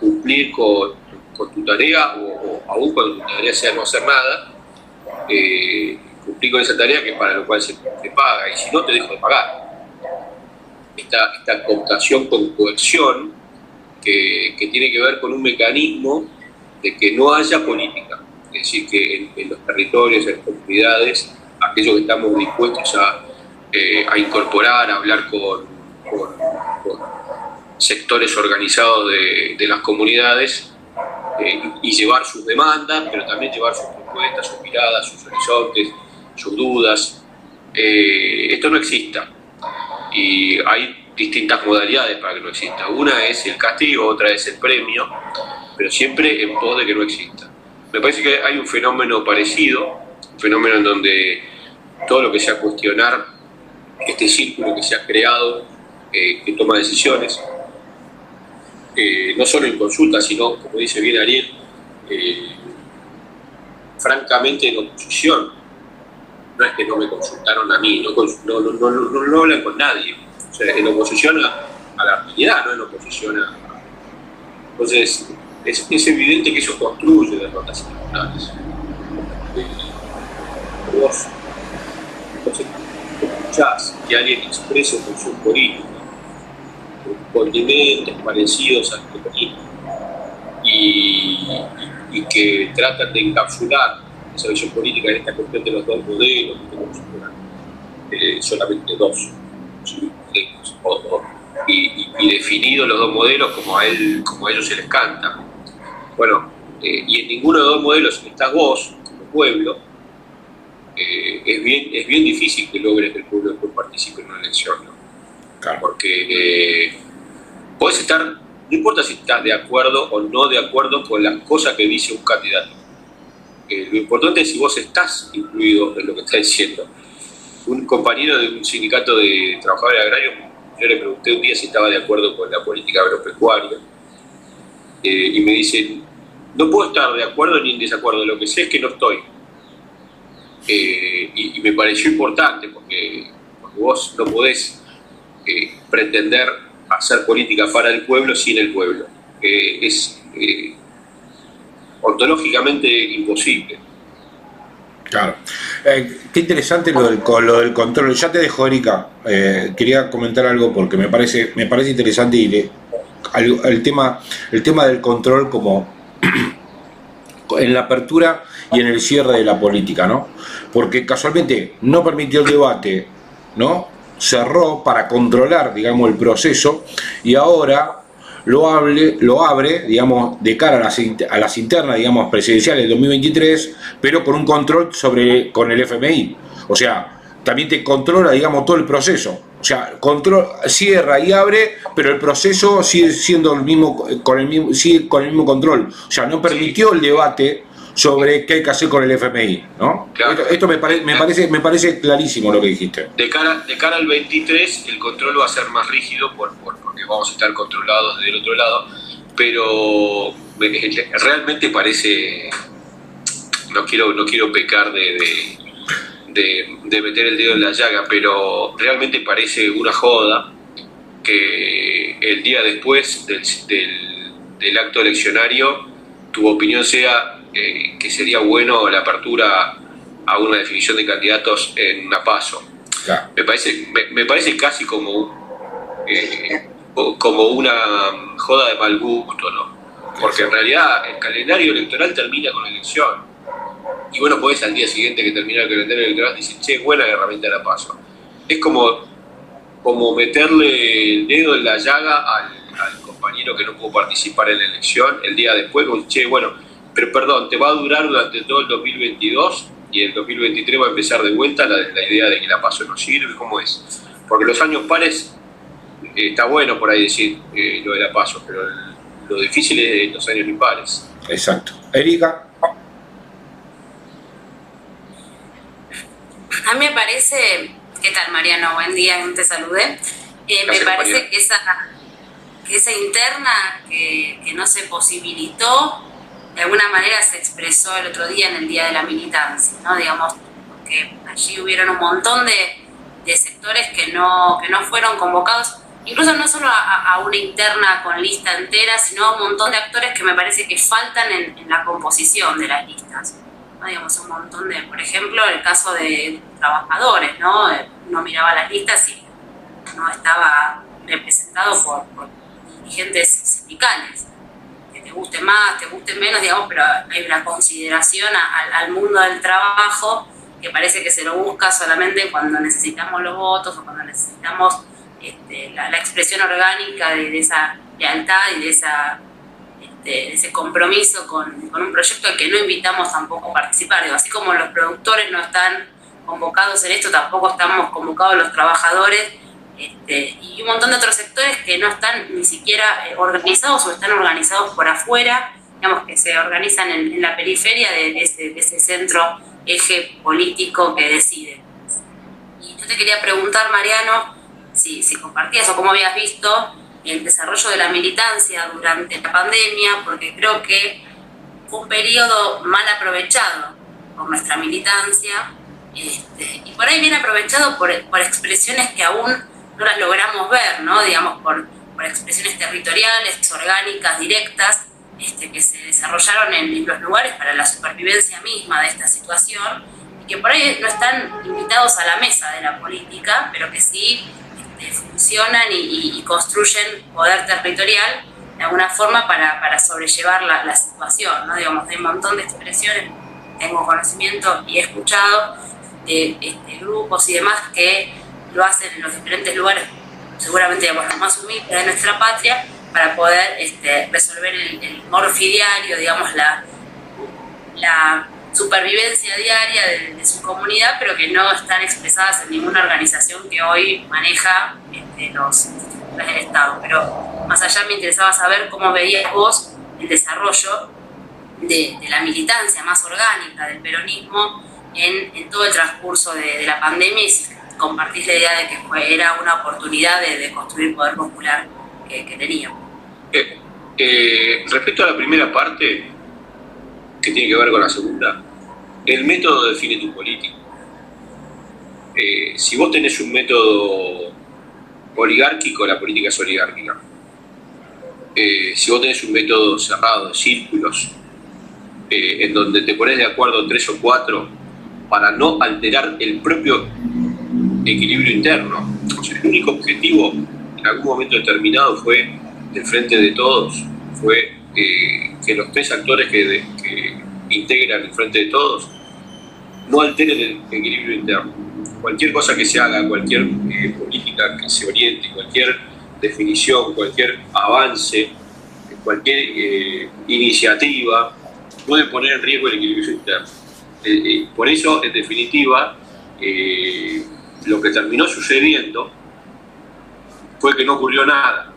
cumplir con, tu tarea o, aún cuando tu tarea sea no hacer nada, eh, cumplir con esa tarea que para lo cual se te paga y si no te dejo de pagar. Esta, esta cooptación con coerción que, que, tiene que ver con un mecanismo de que no haya política, es decir, que en, los territorios, en las comunidades, aquellos que estamos dispuestos a, eh, incorporar, a hablar con, con sectores organizados de, las comunidades eh, y llevar sus demandas, pero también llevar sus propuestas, sus miradas, sus horizontes, sus dudas. Eh, esto no exista. Y hay distintas modalidades para que no exista. Una es el castigo, otra es el premio, pero siempre en pos de que no exista. Me parece que hay un fenómeno parecido, un fenómeno en donde todo lo que sea cuestionar este círculo que se ha creado, eh, que toma decisiones, eh, no solo en consulta, sino, como dice bien Ariel, eh, francamente en oposición. No es que no me consultaron a mí, no, no, hablan con nadie. O sea, en oposición a, la realidad, no en oposición a... Entonces, es, es evidente que eso construye derrotas electorales. Entonces, escuchás que alguien expresa su política condimentos parecidos al peronismo y, y, que tratan de encapsular esa visión política en esta cuestión de los dos modelos, eh, solamente dos, y, y, definidos los dos modelos como a, él, como a ellos se les canta. Bueno, eh, y en ninguno de los dos modelos estás vos, como pueblo, eh, es, bien, es bien difícil que logres que el pueblo después participe en una elección, ¿no? Porque puedes estar, no importa si estás de acuerdo o no de acuerdo con las cosas que dice un candidato. Eh, lo importante es si vos estás incluido en lo que está diciendo. Un compañero de un sindicato de trabajadores agrarios, yo le pregunté un día si estaba de acuerdo con la política agropecuaria eh, y me dice, no puedo estar de acuerdo ni en desacuerdo, lo que sé es que no estoy. Eh, y, me pareció importante porque, vos no podés pretender hacer política para el pueblo sin el pueblo. es eh, ontológicamente imposible. Claro. Eh, qué interesante lo del, lo del control. Ya te dejo, Erika. Eh, quería comentar algo porque me parece, me parece interesante y el, tema, el tema del control como en la apertura y en el cierre de la política, ¿no? Porque casualmente no permitió el debate, ¿no? cerró para controlar, digamos, el proceso y ahora lo, hable, lo abre, digamos, de cara a las, internas, digamos, presidenciales del 2023, pero con un control sobre, con el FMI. O sea, también te controla, digamos, todo el proceso. O sea, control, cierra y abre, pero el proceso sigue siendo el mismo, con el mismo, sigue con el mismo control. O sea, no permitió el debate sobre qué hay que hacer con el FMI, ¿no? Esto, me, me, parece, me parece clarísimo lo que dijiste. De cara, de cara al 23, el control va a ser más rígido por, porque vamos a estar controlados desde el otro lado, pero realmente parece, no quiero, no quiero pecar de, de, meter el dedo en la llaga, pero realmente parece una joda que el día después del, del, acto eleccionario tu opinión sea eh, que sería bueno la apertura a una definición de candidatos en una paso. Me, parece, me, parece casi como, eh, como una joda de mal gusto, ¿no? Porque en realidad el calendario electoral termina con la elección. Y bueno, podés al día siguiente que termina el calendario electoral decir, che, buena herramienta la paso. Es como, como meterle el dedo en la llaga al, compañero que no pudo participar en la elección el día después, con, che, bueno, pero perdón, te va a durar durante todo el 2022 y el 2023 va a empezar de vuelta la, la idea de que la paso no sirve, ¿cómo es? Porque los años pares eh, está bueno por ahí decir eh, lo de la paso, pero lo difícil es los años impares. Exacto. Erika. A mí me parece, ¿qué tal Mariano? Buen día, te saludé. Eh, me parece que esa, que esa interna que, que, no se posibilitó, de alguna manera se expresó el otro día en el Día de la Militancia, ¿no? Digamos, que allí hubieron un montón de, de sectores que no, que no fueron convocados incluso no solo a, una interna con lista entera, sino a un montón de actores que me parece que faltan en, la composición de las listas. Digamos, un montón de, por ejemplo, el caso de trabajadores, ¿no? Uno miraba las listas y no estaba representado por, dirigentes sindicales. Guste más, te guste menos, digamos, pero hay una consideración al mundo del trabajo que parece que se lo busca solamente cuando necesitamos los votos o cuando necesitamos este, la, expresión orgánica de, esa lealtad y de, esa, este, ese compromiso con, un proyecto al que no invitamos tampoco a participar. así como los productores no están convocados en esto, tampoco estamos convocados los trabajadores este, y un montón de otros sectores que no están ni siquiera eh, organizados o están organizados por afuera, digamos que se organizan en, la periferia de ese, centro eje político que decide. Y yo te quería preguntar, Mariano, si, si compartías o cómo habías visto el desarrollo de la militancia durante la pandemia, porque creo que fue un periodo mal aprovechado por nuestra militancia este, y por ahí bien aprovechado por, por, expresiones que aún no las logramos ver, ¿no? digamos, por, por expresiones territoriales, orgánicas, directas, este, que se desarrollaron en, los lugares para la supervivencia misma de esta situación y que por ahí no están invitados a la mesa de la política, pero que sí este, funcionan y, construyen poder territorial de alguna forma para, para sobrellevar la, la, situación, ¿no? Digamos, hay un montón de expresiones, tengo conocimiento y he escuchado de este, grupos y demás que lo hacen en los diferentes lugares, seguramente digamos, los más humildes de nuestra patria, para poder este, resolver el, el morfidiario, digamos, la, supervivencia diaria de, su comunidad, pero que no están expresadas en ninguna organización que hoy maneja este, los del Estado. Pero más allá me interesaba saber cómo veías vos el desarrollo de, la militancia más orgánica del peronismo en, todo el transcurso de, la pandemia compartís la idea de que era una oportunidad de, construir poder popular que, que teníamos. Eh, eh, respecto a la primera parte, que tiene que ver con la segunda, el método define tu política. Eh, si vos tenés un método oligárquico, la política es oligárquica. Eh, si vos tenés un método cerrado de círculos, en donde te pones de acuerdo tres o cuatro para no alterar el propio equilibrio interno. el único objetivo en algún momento determinado fue, del frente de todos, fue que los tres actores que, integran el frente de todos no alteren el equilibrio interno. Cualquier cosa que se haga, cualquier eh, política que se oriente, cualquier definición, cualquier avance, cualquier eh, iniciativa puede poner en riesgo el equilibrio interno. Eh, por eso, en definitiva, lo que terminó sucediendo fue que no ocurrió nada.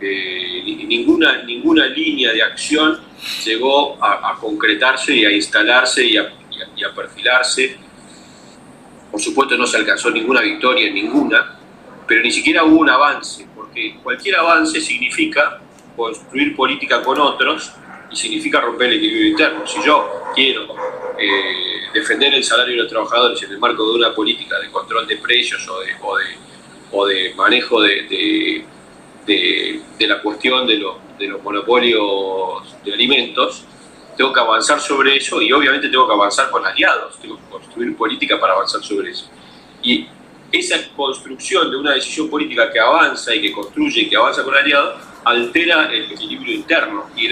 eh, ninguna, ninguna línea de acción llegó a, concretarse y a instalarse y a, y a, perfilarse. Por supuesto no se alcanzó ninguna victoria, ninguna, pero ni siquiera hubo un avance, porque cualquier avance significa construir política con otros y significa romper el equilibrio interno. Si yo quiero eh, defender el salario de los trabajadores en el marco de una política de control de precios o de, o de, manejo de, de, la cuestión de, de los monopolios de alimentos, tengo que avanzar sobre eso y obviamente tengo que avanzar con aliados, tengo que construir política para avanzar sobre eso. Y esa construcción de una decisión política que avanza y que construye y que avanza con aliados altera el equilibrio interno. Y,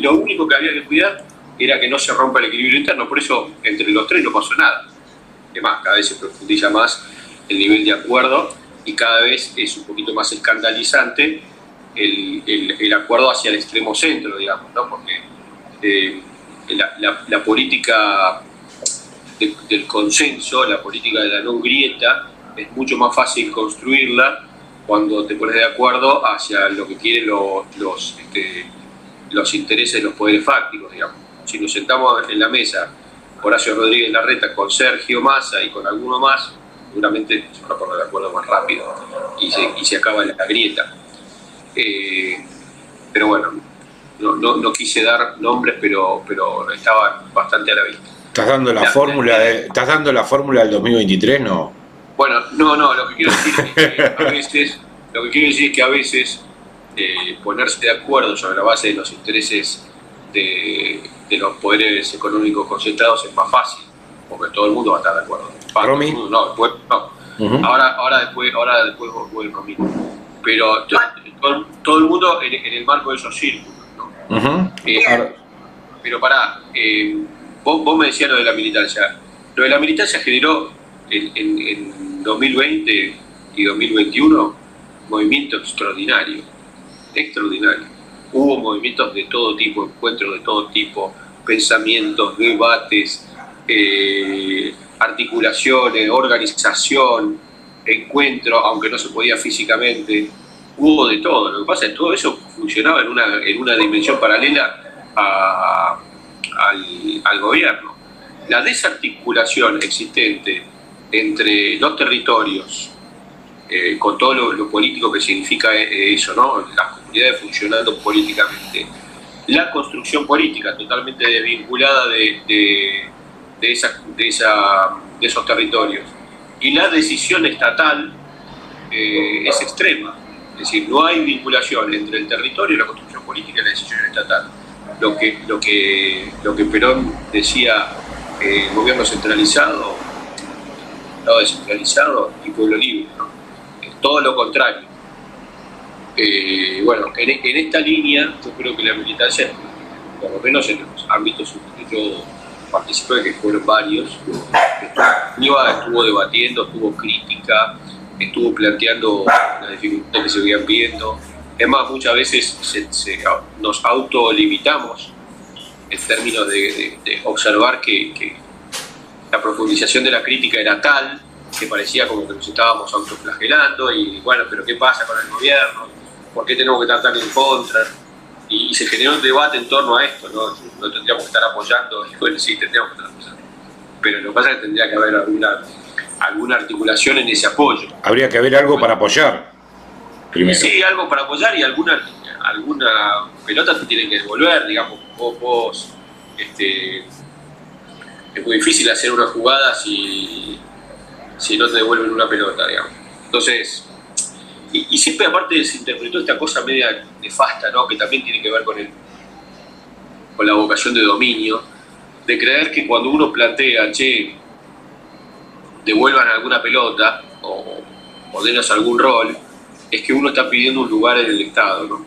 lo único que había que cuidar era que no se rompa el equilibrio interno. Por eso entre los tres no pasó nada. Además, cada vez se profundiza más el nivel de acuerdo y cada vez es un poquito más escandalizante el, el, acuerdo hacia el extremo centro, digamos, ¿no? porque eh, la, política del consenso, la política de la no grieta, es mucho más fácil construirla cuando te pones de acuerdo hacia lo que quieren los, los, este, los intereses de los poderes fácticos, digamos. Si nos sentamos en la mesa, Horacio Rodríguez Larreta con Sergio Massa y con alguno más, seguramente se van a poner de acuerdo más rápido y se, y se acaba la grieta. Eh, pero bueno, no, no, no, quise dar nombres, pero, pero estaban bastante a la vista. ¿Estás dando la, fórmula ¿Estás dando la fórmula del 2023? No. Bueno, no, no, lo que quiero decir es que a veces, lo que quiero decir es que a veces eh, ponerse de acuerdo sobre la base de los intereses de, de, los poderes económicos concentrados es más fácil, porque todo el mundo va a estar de acuerdo. no, después, no. ahora, ahora después, ahora después voy conmigo. Pero todo, todo, el mundo en, el marco de esos círculos. ¿no? Eh, pero pará, eh, vos, vos, me decías lo de la militancia. Lo de la militancia generó en, 2020 y 2021 movimiento extraordinario, extraordinario. Hubo movimientos de todo tipo, encuentros de todo tipo, pensamientos, debates, eh, articulaciones, organización, encuentro, aunque no se podía físicamente, hubo de todo. Lo que pasa es que todo eso funcionaba en una, en una dimensión paralela al, al gobierno. La desarticulación existente entre los territorios, eh, con todo lo, político que significa eh, eso, ¿no? las comunidades funcionando políticamente, la construcción política totalmente desvinculada de, esos territorios y la decisión estatal eh, es extrema. Es decir, no hay vinculación entre el territorio la construcción política y la decisión estatal. Lo que, lo lo Perón decía, gobierno centralizado Estado descentralizado y pueblo libre. todo lo contrario. Eh, bueno, en, esta línea yo creo que la militancia, por lo menos en los ámbitos en que yo participé, que fueron varios, estuvo, estuvo debatiendo, tuvo crítica, estuvo planteando las dificultades que se veían viendo. Es más, muchas veces nos autolimitamos en términos de, observar que la profundización de la crítica era tal que parecía como que nos estábamos autoflagelando y bueno, pero ¿qué pasa con el gobierno? ¿Por qué tenemos que tratar en contra? Y, se generó un debate en torno a esto, ¿no? No tendríamos que estar apoyando, y bueno, sí, tendríamos que estar apoyando. Pero lo que pasa es que tendría que haber alguna, alguna articulación en ese apoyo. Habría que haber algo para apoyar, primero. Sí, algo para apoyar y alguna, alguna pelota te tienen que devolver, digamos, vos, vos este, es muy difícil hacer una jugada si, si no te devuelven una pelota, digamos. Entonces, y, siempre aparte se interpretó esta cosa media nefasta, ¿no? que también tiene que ver con, el, con la vocación de dominio, de creer que cuando uno plantea, che, devuelvan alguna pelota o, o denos algún rol, es que uno está pidiendo un lugar en el Estado, ¿no?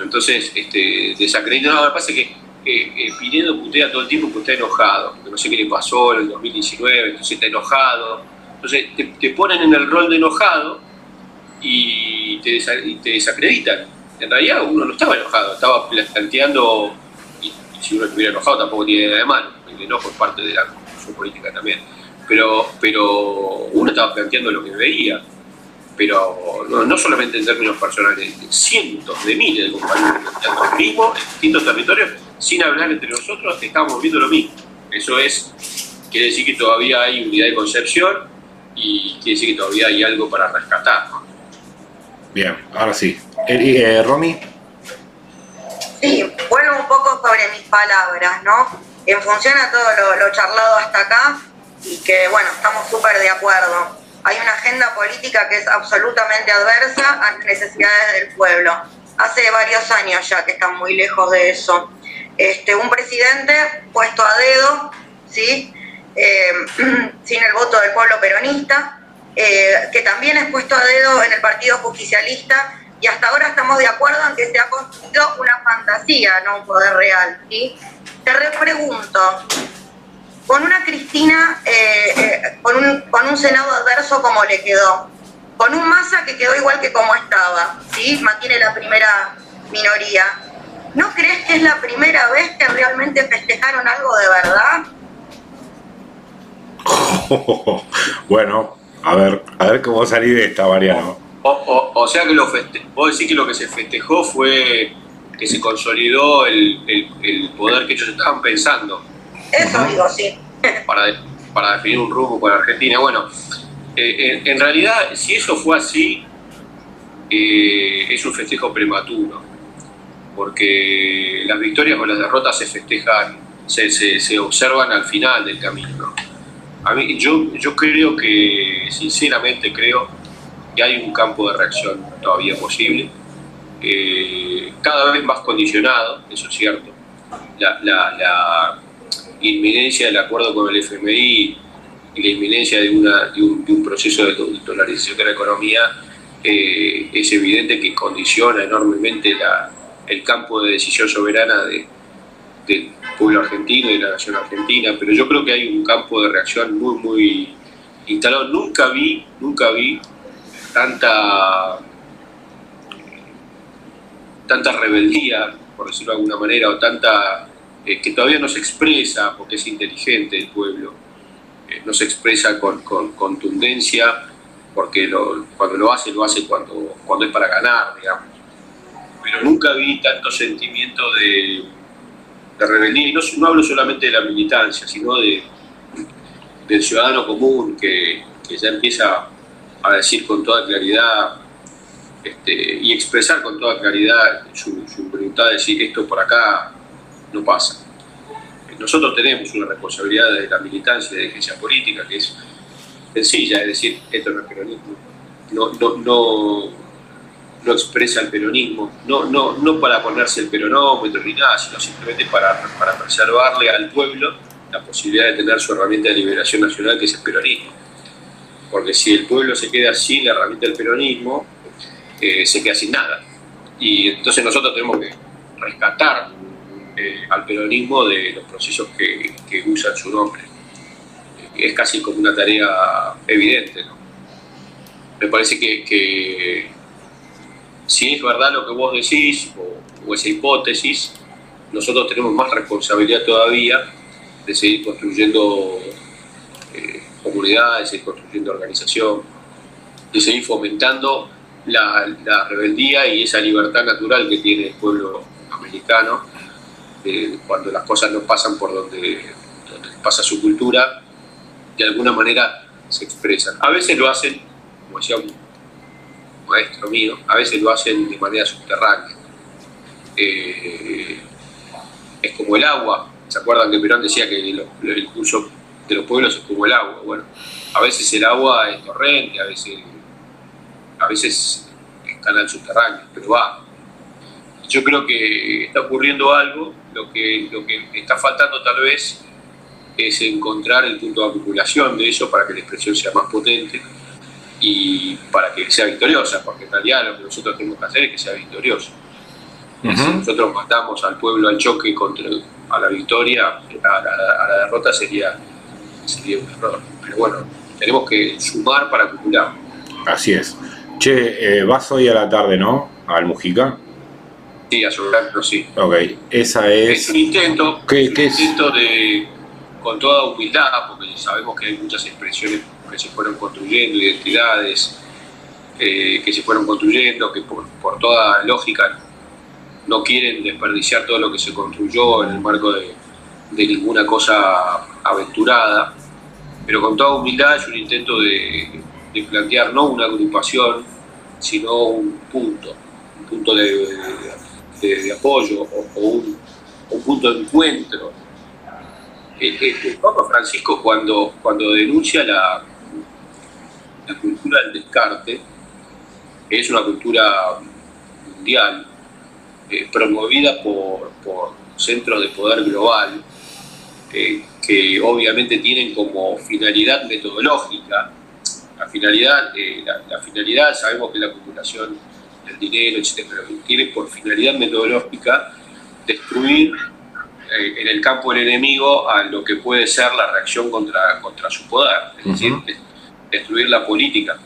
Entonces, este, desacredita, no, lo que pasa es eh, Pinedo putea todo el tiempo porque está enojado, que no sé qué le pasó en el 2019, entonces está enojado. Entonces te, ponen en el rol de enojado y te, desacreditan. En realidad uno no estaba enojado, estaba planteando, y, si uno estuviera enojado tampoco tiene nada de malo, el enojo es parte de la construcción política también, pero, pero uno estaba planteando lo que veía. pero no, solamente en términos personales, cientos de miles de compañeros del mismo en distintos territorios, sin hablar entre nosotros, estamos viendo lo mismo. Eso es, quiere decir que todavía hay unidad de concepción y quiere decir que todavía hay algo para rescatar. Bien, ahora sí. Eh, eh, Romy. Sí, vuelvo un poco sobre mis palabras, ¿no? En función a todo lo, lo charlado hasta acá y que, bueno, estamos súper de acuerdo hay una agenda política que es absolutamente adversa a las necesidades del pueblo. Hace varios años ya que están muy lejos de eso. Este, un presidente puesto a dedo, ¿sí? Eh, sin el voto del pueblo peronista, eh, que también es puesto a dedo en el Partido Justicialista y hasta ahora estamos de acuerdo en que se ha construido una fantasía, no un poder real. ¿sí? Te repregunto, con una Cristina, eh, con, un, con un Senado adverso como le quedó, con un Massa que quedó igual que como estaba, ¿sí? mantiene la primera minoría. ¿No crees que es la primera vez que realmente festejaron algo de verdad? bueno, a ver, a ver cómo salir de esta, Mariano. O, sea que lo feste vos decís que lo que se festejó fue que se consolidó el, el poder que ellos estaban pensando. Eso digo, sí. Para, para definir un rumbo con Argentina. Bueno, eh, en, realidad, si eso fue así, eh, es un festejo prematuro, porque las victorias o las derrotas se festejan, se, se, observan al final del camino. A mí, yo, yo creo que, sinceramente creo, que hay un campo de reacción todavía posible, eh, cada vez más condicionado, eso es cierto. la, la inminencia del acuerdo con el FMI y la inminencia de, una, de, un, proceso de dolarización de la economía, eh, es evidente que condiciona enormemente la, el campo de decisión soberana de, del pueblo argentino y de la nación argentina, pero yo creo que hay un campo de reacción muy, muy instalado. Nunca vi, nunca vi tanta, tanta rebeldía, por decirlo de alguna manera, o tanta eh, que todavía no se expresa, porque es inteligente el pueblo, eh, no se expresa con, contundencia, porque cuando lo hace, lo hace cuando, cuando es para ganar, digamos. Pero nunca vi tanto sentimiento de, rebeldía, y no, hablo solamente de la militancia, sino de, del ciudadano común que, ya empieza a decir con toda claridad este, y expresar con toda claridad su, su, voluntad de decir esto por acá no pasa. Nosotros tenemos una responsabilidad de la militancia y de agencia política que es sencilla, es decir, esto no es peronismo, no, no, no, no expresa el peronismo, no, no, no para ponerse el peronómetro ni nada, sino simplemente para, para preservarle al pueblo la posibilidad de tener su herramienta de liberación nacional que es el peronismo. Porque si el pueblo se queda sin la herramienta del peronismo, eh, se queda sin nada. Y entonces nosotros tenemos que rescatar eh, al peronismo de los procesos que, usan su nombre. Es casi como una tarea evidente. Me parece que, si es verdad lo que vos decís, o, esa hipótesis, nosotros tenemos más responsabilidad todavía de seguir construyendo eh, comunidades, seguir construyendo organización, de seguir fomentando la, la, rebeldía y esa libertad natural que tiene el pueblo americano cuando las cosas no pasan por donde, pasa su cultura, de alguna manera se expresan. A veces lo hacen, como decía un maestro mío, a veces lo hacen de manera subterránea. Eh, es como el agua. ¿Se acuerdan que Perón decía que el curso de los pueblos es como el agua? Bueno, a veces el agua es torrente, a veces, a veces es canal subterráneo, pero va. Yo creo que está ocurriendo algo lo que, lo que está faltando tal vez es encontrar el punto de acumulación de eso para que la expresión sea más potente y para que sea victoriosa, porque en realidad lo que nosotros tenemos que hacer es que sea victorioso. Si nosotros matamos al pueblo al choque contra a la victoria, a la, derrota sería, sería un error. Pero bueno, tenemos que sumar para acumular. Así es. Che, eh, vas hoy a la tarde, ¿no? Al Mujica. Sí, a sí. Ok, esa es... Es un intento, ¿Qué, un intento de, con toda humildad, porque sabemos que hay muchas expresiones que se fueron construyendo, identidades, eh, que se fueron construyendo, que por, toda lógica no quieren desperdiciar todo lo que se construyó en el marco de, ninguna cosa aventurada, pero con toda humildad es un intento de, plantear no una agrupación, sino un punto, un punto de, apoyo o, un, punto de encuentro. El, el, Papa Francisco cuando, cuando denuncia la, la cultura del descarte, es una cultura mundial, eh, promovida por, centros de poder global, eh, que obviamente tienen como finalidad metodológica, la finalidad, eh, la, finalidad sabemos que es la acumulación del dinero, etc., pero tiene por finalidad metodológica destruir en el campo del enemigo a lo que puede ser la reacción contra, contra su poder, es decir, destruir la política.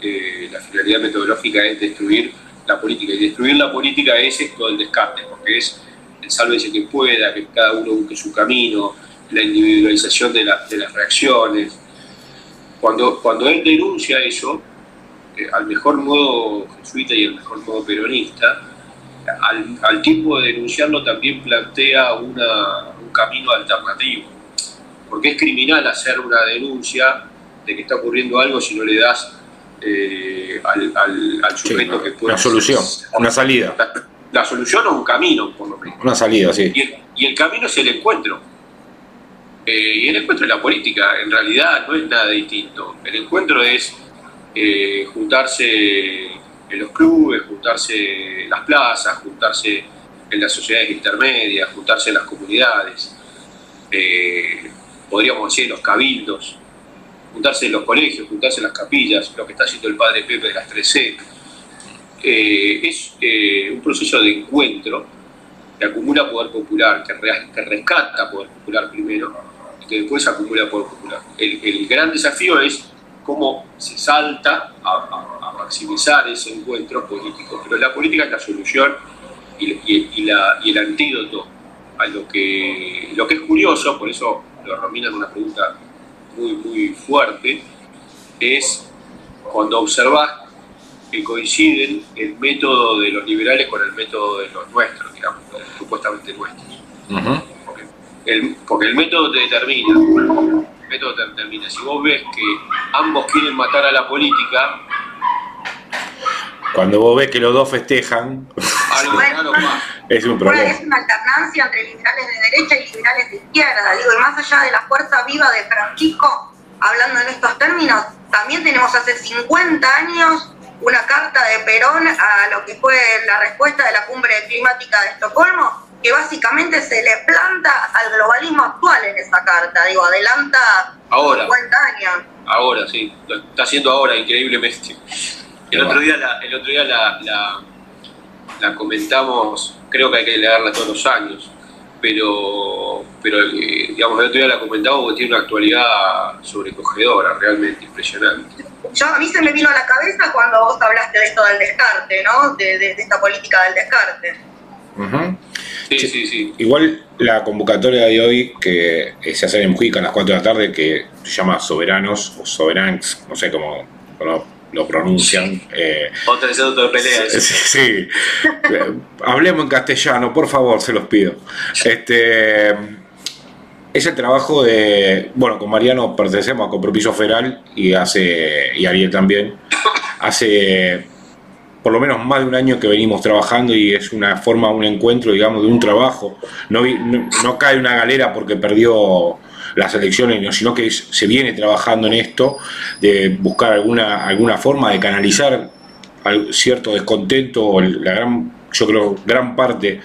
Eh, la finalidad metodológica es destruir la política. Y destruir la política es esto del descarte, porque es el sálvese que pueda, que cada uno busque su camino, la individualización de, de las reacciones. Cuando, cuando él denuncia eso, eh, al mejor modo jesuita y al mejor modo peronista, al, al tiempo de denunciarlo también plantea una, un camino alternativo, porque es criminal hacer una denuncia de que está ocurriendo algo si no le das eh, al, al, sujeto que pueda... Una solución, una salida. La, solución o un camino, por lo menos. Una salida, sí. Y el, camino es el encuentro. Eh, y el encuentro es la política, en realidad no es nada distinto. El encuentro es eh, juntarse en los clubes, juntarse en las plazas, juntarse en las sociedades intermedias, juntarse en las comunidades, podríamos decir en los cabildos, juntarse en los colegios, juntarse en las capillas, lo que está haciendo el padre Pepe de las 3C. Eh, es eh, un proceso de encuentro que acumula poder popular, que, rescata poder popular primero, y que después acumula poder popular. El, gran desafío es cómo se salta a, maximizar ese encuentro político, pero la política es la solución y, la, y el antídoto a lo que, lo que es curioso, por eso lo Romina en una pregunta muy, muy fuerte, es cuando observas que coinciden el método de los liberales con el método de los nuestros, digamos, supuestamente nuestros. porque, el, porque, el, método te determina, el método te determina. Si vos ves que ambos quieren matar a la política, cuando vos ves que los dos festejan, es un problema. Es una alternancia entre liberales de derecha y liberales de izquierda. Digo, y más allá de la fuerza viva de Francisco, hablando en estos términos, también tenemos hace 50 años una carta de Perón a lo que fue la respuesta de la cumbre climática de Estocolmo, que básicamente se le planta al globalismo actual en esa carta. Digo, adelanta ahora, 50 años. Ahora, sí, lo está haciendo ahora increíblemente. El otro día la, el otro día la, la, comentamos, creo que hay que leerla todos los años, pero, pero eh, digamos, el otro día la comentamos porque tiene una actualidad sobrecogedora, realmente impresionante. Yo, a mí se me vino a la cabeza cuando vos hablaste de esto del descarte, ¿no? De, de, esta política del descarte. Sí, sí, sí. Igual la convocatoria de hoy que se hace en Mujica a las 4 de la tarde, que se llama Soberanos o Soberans, no sé cómo, lo pronuncian. Eh, Otra de pelea. Sí, sí. Hablemos en castellano, por favor, se los pido. Este es el trabajo de, bueno, con Mariano pertenecemos a Compromiso Federal y hace y Ariel también. Hace por lo menos más de un año que venimos trabajando y es una forma, un encuentro, digamos, de un trabajo. No, no, no cae una galera porque perdió las elecciones, sino que se viene trabajando en esto, de buscar alguna, alguna forma de canalizar cierto descontento, la gran, yo creo, gran parte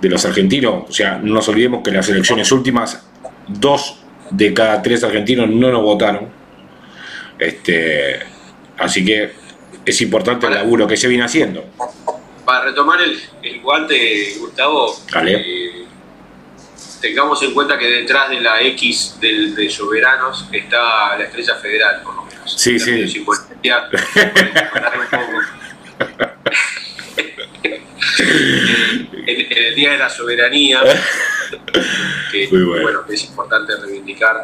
de los argentinos, o sea, no nos olvidemos que en las elecciones últimas, dos de cada tres argentinos no nos votaron. Este, así que es importante el laburo que se viene haciendo. Para retomar el, el guante, Gustavo, eh, tengamos en cuenta que detrás de la X del, de Soberanos está la estrella federal, por lo menos. Sí, sí. en, el Día de la Soberanía, que, bueno. es importante reivindicar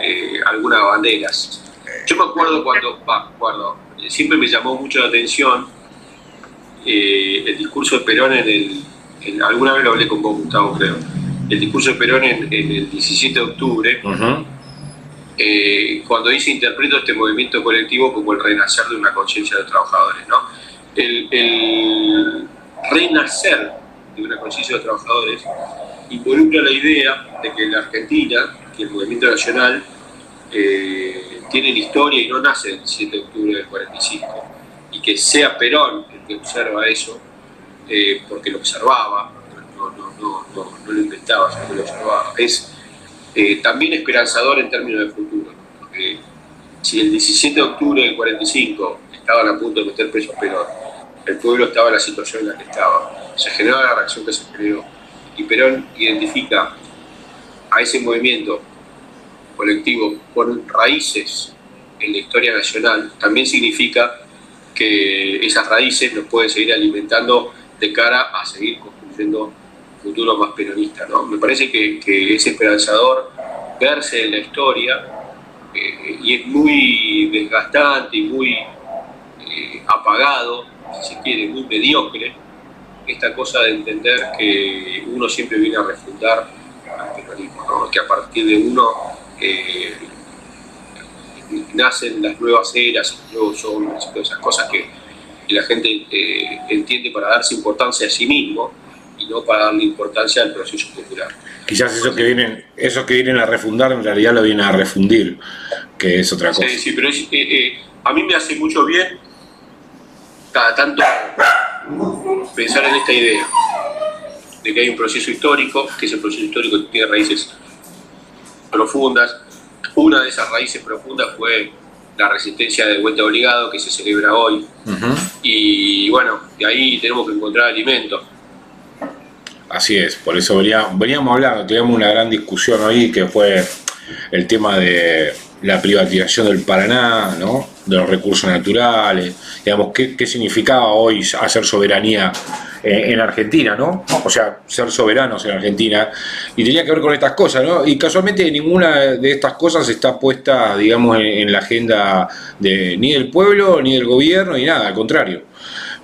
eh, algunas banderas. Yo me acuerdo cuando, siempre me llamó mucho la atención eh, el discurso de Perón en el, alguna vez lo hablé con vos, Gustavo, creo, el discurso de Perón en, el 17 de octubre, eh, cuando dice interpreto este movimiento colectivo como el renacer de una conciencia de trabajadores, ¿no? El, el renacer de una conciencia de trabajadores involucra la idea de que en la Argentina, que el movimiento nacional eh, tiene la historia y no nace el 7 de octubre del 45, y que sea Perón el que observa eso, eh, porque lo observaba, no, no, no, lo inventaba, sino que lo observaba, es eh, también esperanzador en términos de futuro, porque si el 17 de octubre del 45 estaban a punto de meter preso a Perón, el pueblo estaba en la situación en la que estaba, se generó la reacción que se generó, y Perón identifica a ese movimiento colectivo con raíces en la historia nacional, también significa que esas raíces nos pueden seguir alimentando de cara a seguir construyendo futuro más peronista. ¿no? Me parece que, es esperanzador verse en la historia eh, y es muy desgastante y muy eh, apagado, si se quiere, muy mediocre, esta cosa de entender que uno siempre viene a refundar al peronismo, que a partir de uno eh, nacen las nuevas eras, los nuevos hombres, todas esas cosas que, la gente eh, entiende para darse importancia a sí mismo y no para darle importancia al proceso cultural. Quizás eso que vienen, esos que vienen a refundar en realidad lo vienen a refundir, que es otra cosa. Sí, sí, pero eh, a mí me hace mucho bien cada tanto pensar en esta idea de que hay un proceso histórico, que ese proceso histórico tiene raíces profundas. Una de esas raíces profundas fue la resistencia de vuelta obligado que se celebra hoy. Y bueno, de ahí tenemos que encontrar alimento. Así es, por eso veníamos hablando, teníamos una gran discusión hoy que fue el tema de la privatización del Paraná, ¿no? de los recursos naturales, digamos, qué, significaba hoy hacer soberanía eh, en Argentina, ¿no? O sea, ser soberanos en Argentina. Y tenía que ver con estas cosas, ¿no? Y casualmente ninguna de estas cosas está puesta, digamos, en, la agenda de, ni del pueblo, ni del gobierno, ni nada, al contrario.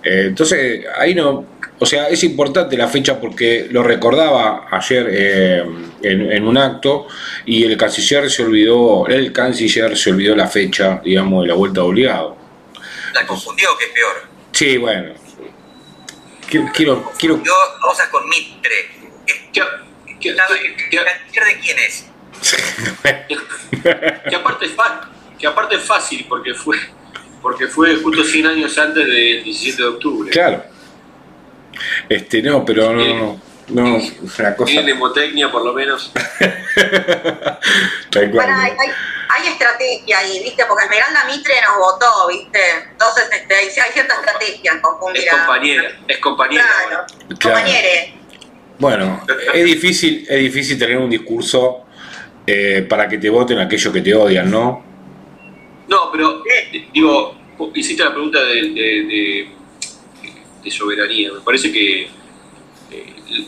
Eh, entonces, ahí no, o sea, es importante la fecha porque lo recordaba ayer eh, en, un acto y el canciller se olvidó, el canciller se olvidó la fecha, digamos, de la vuelta obligado. ¿La confundió o qué es peor? Sí, bueno, Quiero, quiero, Yo, cosas con Mitre. ¿Qué, qué, de quién es? que, aparte es fácil, que aparte es fácil porque fue, porque fue justo 100 años antes del 17 de octubre. Claro. Este, no, pero no, no, no, una cosa. Tiene demotecnia por lo menos. bueno, hay, hay, estrategia ahí, ¿viste? Porque Esmeralda Mitre nos votó, ¿viste? Entonces este, hay, cierta estrategia en confundir. Es compañera, es compañera. Claro, compañere. Bueno, es difícil, es difícil tener un discurso eh, para que te voten aquellos que te odian, ¿no? No, pero digo, hiciste la pregunta de, de, de, soberanía. Me parece que eh,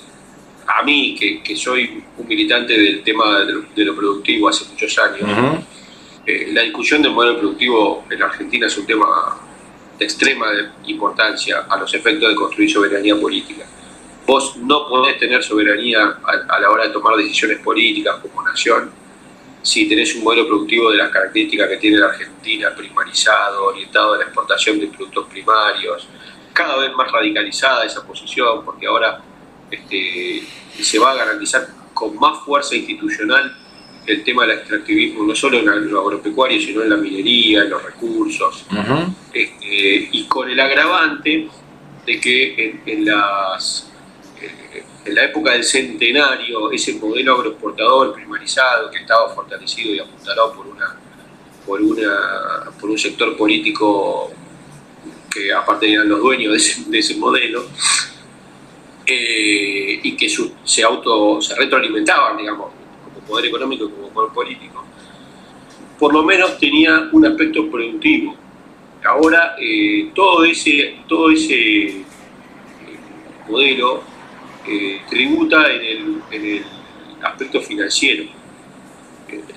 a mí, que, soy un militante del tema de lo, productivo hace muchos años, eh, la discusión del modelo productivo en Argentina es un tema de extrema importancia a los efectos de construir soberanía política. Vos no podés tener soberanía a, la hora de tomar decisiones políticas como nación si tenés un modelo productivo de las características que tiene la Argentina, primarizado, orientado a la exportación de productos primarios, cada vez más radicalizada esa posición, porque ahora este, se va a garantizar con más fuerza institucional el tema del extractivismo, no solo en lo agropecuario, sino en la minería, en los recursos, este, y con el agravante de que en, las, eh, en la época del centenario, ese modelo agroexportador primarizado que estaba fortalecido y apuntalado por, una, por, una, por un sector político que aparte eran los dueños de ese, de ese modelo, eh, y que se auto se retroalimentaban, digamos, como poder económico y como poder político, por lo menos tenía un aspecto productivo. Ahora eh, todo ese, todo ese eh, modelo tributa en el, en el, aspecto financiero.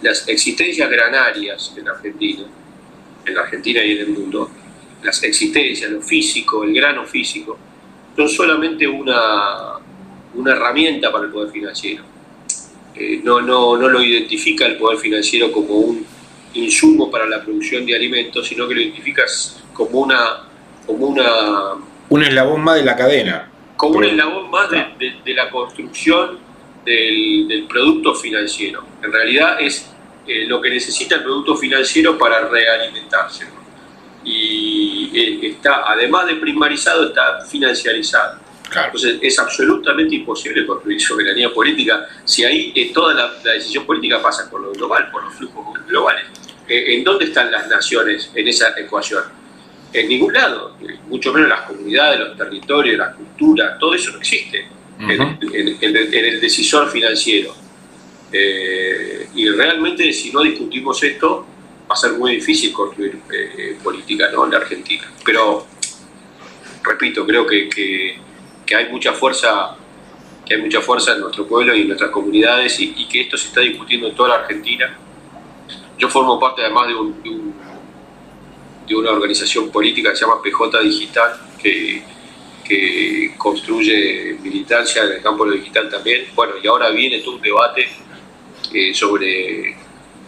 Las existencias granarias en Argentina, en la Argentina y en el mundo, las existencias, lo físico, el grano físico, son solamente una, una herramienta para el poder financiero. Eh, no, no, no lo identifica el poder financiero como un insumo para la producción de alimentos, sino que lo identifica como una... Como una un eslabón más de la cadena. Como un eslabón más de, la construcción del, producto financiero. En realidad es eh, lo que necesita el producto financiero para realimentarse. Y eh, está, además de primarizado, está financiarizado. Entonces es absolutamente imposible construir soberanía política si ahí eh, toda la, decisión política pasa por lo global, por los flujos globales. ¿En dónde están las naciones en esa ecuación? En ningún lado, mucho menos las comunidades, los territorios, la cultura, todo eso no existe en, el decisor financiero. Eh, y realmente si no discutimos esto, va a ser muy difícil construir eh, política ¿no? en la Argentina. Pero, repito, creo que, que, hay mucha fuerza que hay mucha fuerza en nuestro pueblo y en nuestras comunidades y, que esto se está discutiendo en toda la Argentina. Yo formo parte además de, un, de, una organización política que se llama PJ Digital, que, que construye militancia en el campo de lo digital también. Bueno, y ahora viene todo un debate eh, sobre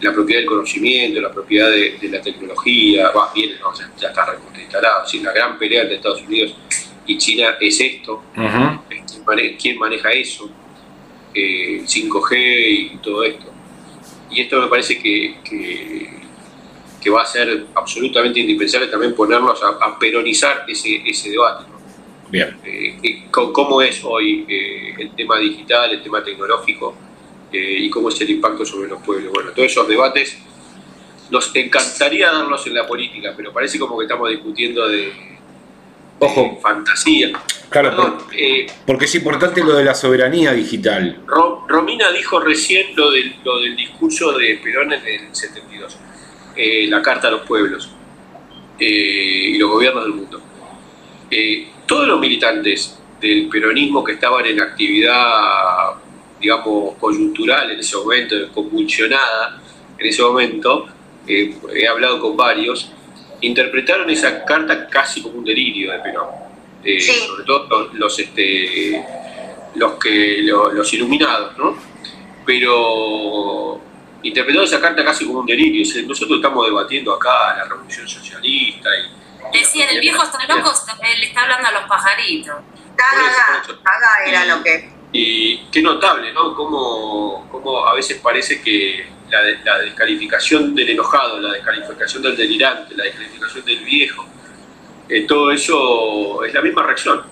la propiedad del conocimiento, la propiedad de, la tecnología, va, viene, no, ya, está reinstalado. la gran pelea entre Estados Unidos y China es esto. ¿Quién, maneja, eso? 5G eh, y todo esto. Y esto me parece que, que, va a ser absolutamente indispensable también ponernos a, peronizar ese, ese debate. Bien. Eh, ¿Cómo es hoy el tema digital, el tema tecnológico? Eh, y cómo es el impacto sobre los pueblos. Bueno, todos esos debates nos encantaría darlos en la política, pero parece como que estamos discutiendo de, Ojo. fantasía. Claro, eh, porque es importante lo de la soberanía digital. Romina dijo recién lo del, lo del discurso de Perón en el 72, eh, la Carta a los Pueblos y los gobiernos del mundo. todos los militantes del peronismo que estaban en actividad digamos, coyuntural en ese momento, convulsionada en ese momento, eh, he hablado con varios, interpretaron esa carta casi como un delirio de Perón. Eh, sobre todo los, este, los, que, los, iluminados, ¿no? Pero interpretaron esa carta casi como un delirio. Nosotros estamos debatiendo acá la revolución socialista y... Decían, el viejo está loco, le está hablando a los pajaritos. Haga, era lo que y qué notable, ¿no? Cómo, cómo a veces parece que la, descalificación del enojado, la descalificación del delirante, la descalificación del viejo, eh, todo eso es la misma reacción.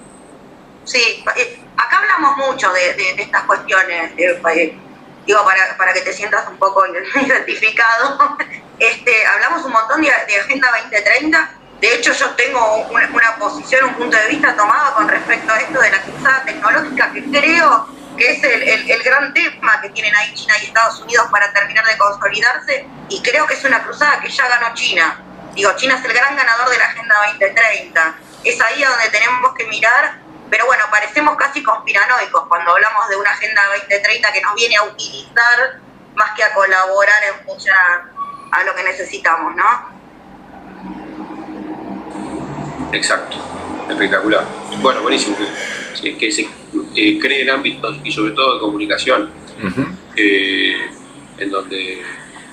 Sí, eh, acá hablamos mucho de, estas cuestiones, eh, digo, para, para, que te sientas un poco identificado, este, hablamos un montón de, de Agenda 2030 de hecho, yo tengo una, posición, un punto de vista tomado con respecto a esto de la cruzada tecnológica, que creo que es el, gran tema que tienen ahí China y Estados Unidos para terminar de consolidarse, y creo que es una cruzada que ya ganó China. Digo, China es el gran ganador de la Agenda 2030. Es ahí a donde tenemos que mirar, pero bueno, parecemos casi conspiranoicos cuando hablamos de una Agenda 2030 que nos viene a utilizar más que a colaborar en función a lo que necesitamos, ¿no? Exacto, espectacular. Bueno, buenísimo. Que, se eh, creen ámbitos y sobre todo de comunicación eh, en, donde,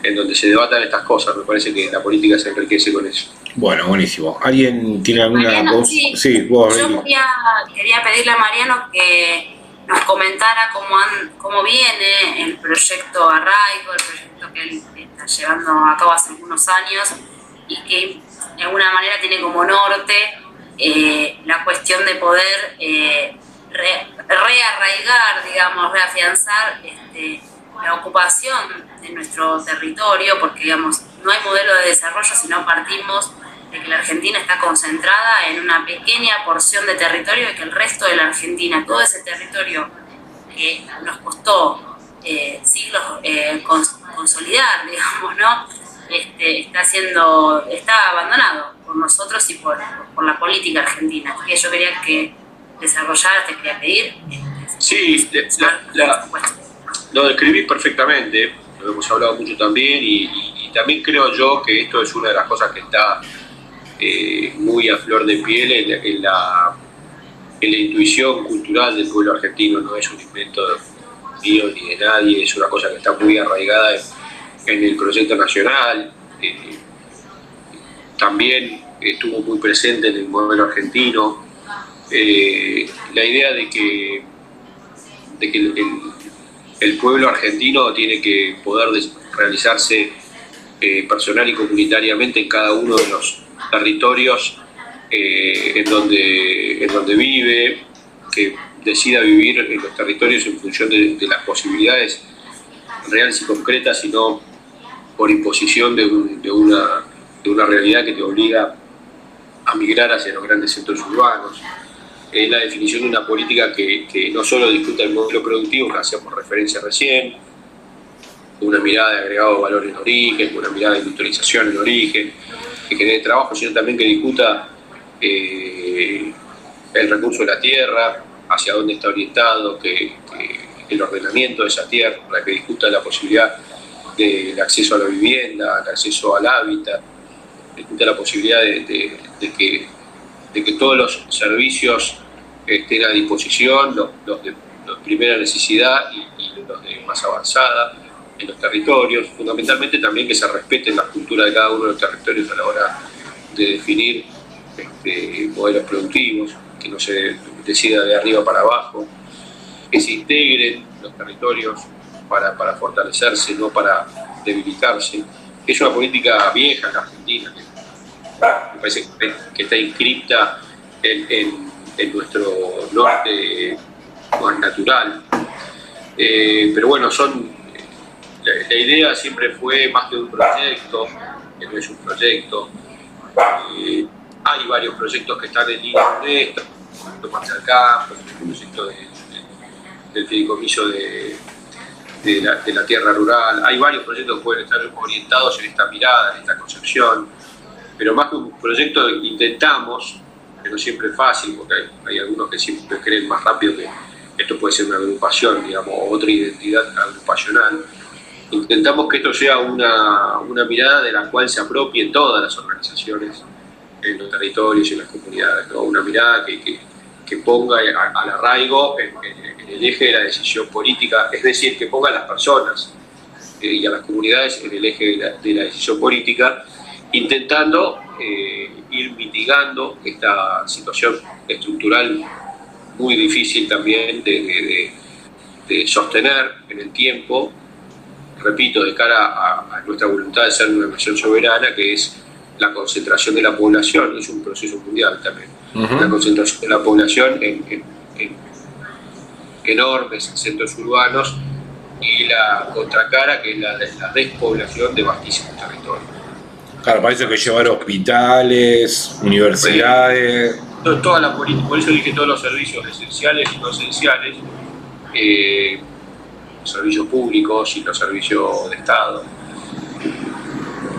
en donde se debatan estas cosas. Me parece que la política se enriquece con eso. Bueno, buenísimo. ¿Alguien tiene alguna voz? Sí, vos, Yo quería, pedirle a Mariano que nos comentara cómo, han, cómo viene el proyecto Arraigo, el proyecto que él está llevando a cabo hace algunos años y que de alguna manera tiene como norte eh, la cuestión de poder eh, rearraigar, digamos, reafianzar este, la ocupación de nuestro territorio, porque digamos, no hay modelo de desarrollo si no partimos de que la Argentina está concentrada en una pequeña porción de territorio y que el resto de la Argentina, todo ese territorio que nos costó eh, siglos consolidar, digamos, ¿no? Este, está siendo, está abandonado por nosotros y por, la política argentina. que yo quería que desarrollara, te quería pedir. Este, sí, lo describí perfectamente, lo hemos hablado mucho también y, también creo yo que esto es una de las cosas que está eh, muy a flor de piel en, la, en la intuición cultural del pueblo argentino, no es un invento mío ni de nadie, es una cosa que está muy arraigada en, el proyecto nacional. Eh, también estuvo muy presente en el modelo argentino. Eh, la idea de que, de que el, pueblo argentino tiene que poder realizarse eh, personal y comunitariamente en cada uno de los territorios en, donde, en donde vive, que decida vivir en los territorios en función de, las posibilidades reales y concretas y no por imposición de, de, una, de una realidad que te obliga a migrar hacia los grandes centros urbanos. Es la definición de una política que, no solo discuta el modelo productivo, que hacíamos referencia recién, una mirada de agregado valor en origen, una mirada de industrialización en origen, que genere trabajo, sino también que discuta eh, el recurso de la tierra, hacia dónde está orientado, que, el ordenamiento de esa tierra, que discuta la posibilidad del acceso a la vivienda, el acceso al hábitat, discuta la posibilidad de, que, de que todos los servicios estén a disposición, los, de, primera necesidad y los de más avanzada en los territorios, fundamentalmente también que se respeten las culturas de cada uno de los territorios a la hora de definir este, modelos productivos, que no se decida de arriba para abajo, que se integren los territorios para, fortalecerse, no para debilitarse. Es una política vieja en Argentina, que me parece que está inscripta en, nuestro norte más natural. Eh, pero bueno, son la, idea siempre fue más que un proyecto, que no es un proyecto. Eh, hay varios proyectos que están en línea con esto, el proyecto Marcial Campos, el proyecto del fideicomiso de, de, la, tierra rural. Hay varios proyectos que pueden estar orientados en esta mirada, en esta concepción, pero más que un proyecto intentamos, pero siempre es fácil, porque hay, hay algunos que siempre creen más rápido que esto puede ser una agrupación, digamos, otra identidad agrupacional intentamos que esto sea una, una, mirada de la cual se apropien todas las organizaciones en los territorios y en las comunidades, una mirada que, que, que ponga al arraigo en, el eje de la decisión política, es decir, que ponga a las personas eh, y a las comunidades en el eje de la, de la decisión política, intentando eh, ir mitigando esta situación estructural muy difícil también de, sostener en el tiempo repito, de cara a, nuestra voluntad de ser una nación soberana, que es la concentración de la población, es un proceso mundial también, la concentración de la población en, enormes centros urbanos y la contracara, que es la, la despoblación de vastísimos territorios. Claro, parece que llevar hospitales, universidades. toda la por eso dije todos los servicios esenciales y no esenciales. Eh, servicios públicos y los servicios de Estado.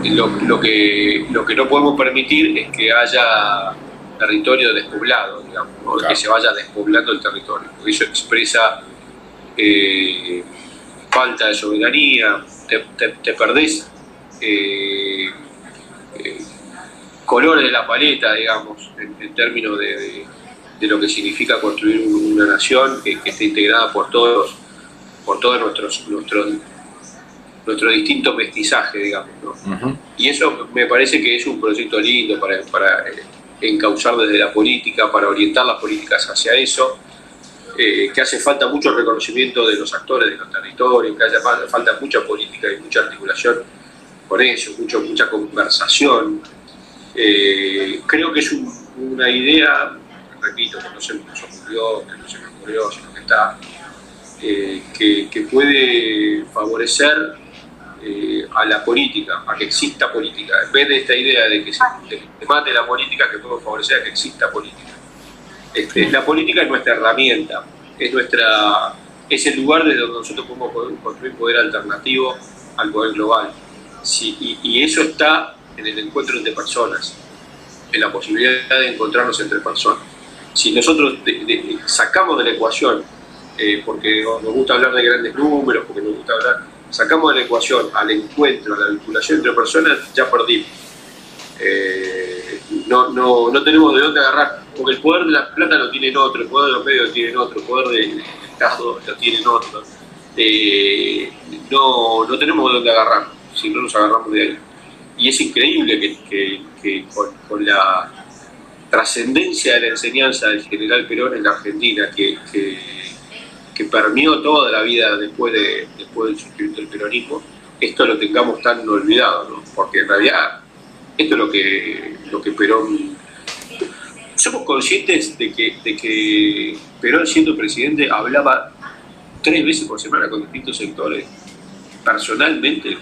Lo, que, lo que no podemos permitir es que haya territorio despoblado, digamos, que se vaya despoblando el territorio, porque eso expresa eh, falta de soberanía, te, perdés eh, eh, colores de la paleta, digamos, en, términos de, lo que significa construir una nación que, que esté integrada por todos por todo nuestros, nuestro, nuestro distinto mestizaje, digamos. Y eso me parece que es un proyecto lindo para, para encauzar desde la política, para orientar las políticas hacia eso, eh, que hace falta mucho reconocimiento de los actores de los territorios, que hace falta mucha política y mucha articulación con eso, mucho, mucha conversación. Eh, creo que es una idea, repito, que no se nos ocurrió, que no se me ocurrió, sino que está eh, que, puede favorecer eh, a la política, a que exista política. En vez de esta idea de que se, mate la política, que puede favorecer a que exista política. Este, la política es nuestra herramienta, es, nuestra, es el lugar desde donde nosotros podemos construir poder alternativo al poder global. y, eso está en el encuentro entre personas, en la posibilidad de encontrarnos entre personas. Si nosotros sacamos de la ecuación eh, porque nos gusta hablar de grandes números, porque nos gusta hablar, sacamos de la ecuación al encuentro, a la vinculación entre personas, ya perdimos. Eh, no, no, no tenemos de dónde agarrar, porque el poder de la plata lo tienen otro, el poder de los medios lo tienen otro, el poder del Estado lo tienen otro. Eh, no, no tenemos de dónde agarrar, si no nos agarramos de ahí. Y es increíble que, con, la trascendencia de la enseñanza del general Perón en la Argentina, que, permeó toda la vida después, de, después del surgimiento del peronismo, esto lo tengamos tan olvidado, ¿no? porque en realidad esto es lo que, lo que Perón... Somos conscientes de que, de que Perón siendo presidente hablaba tres veces por semana con distintos sectores, personalmente,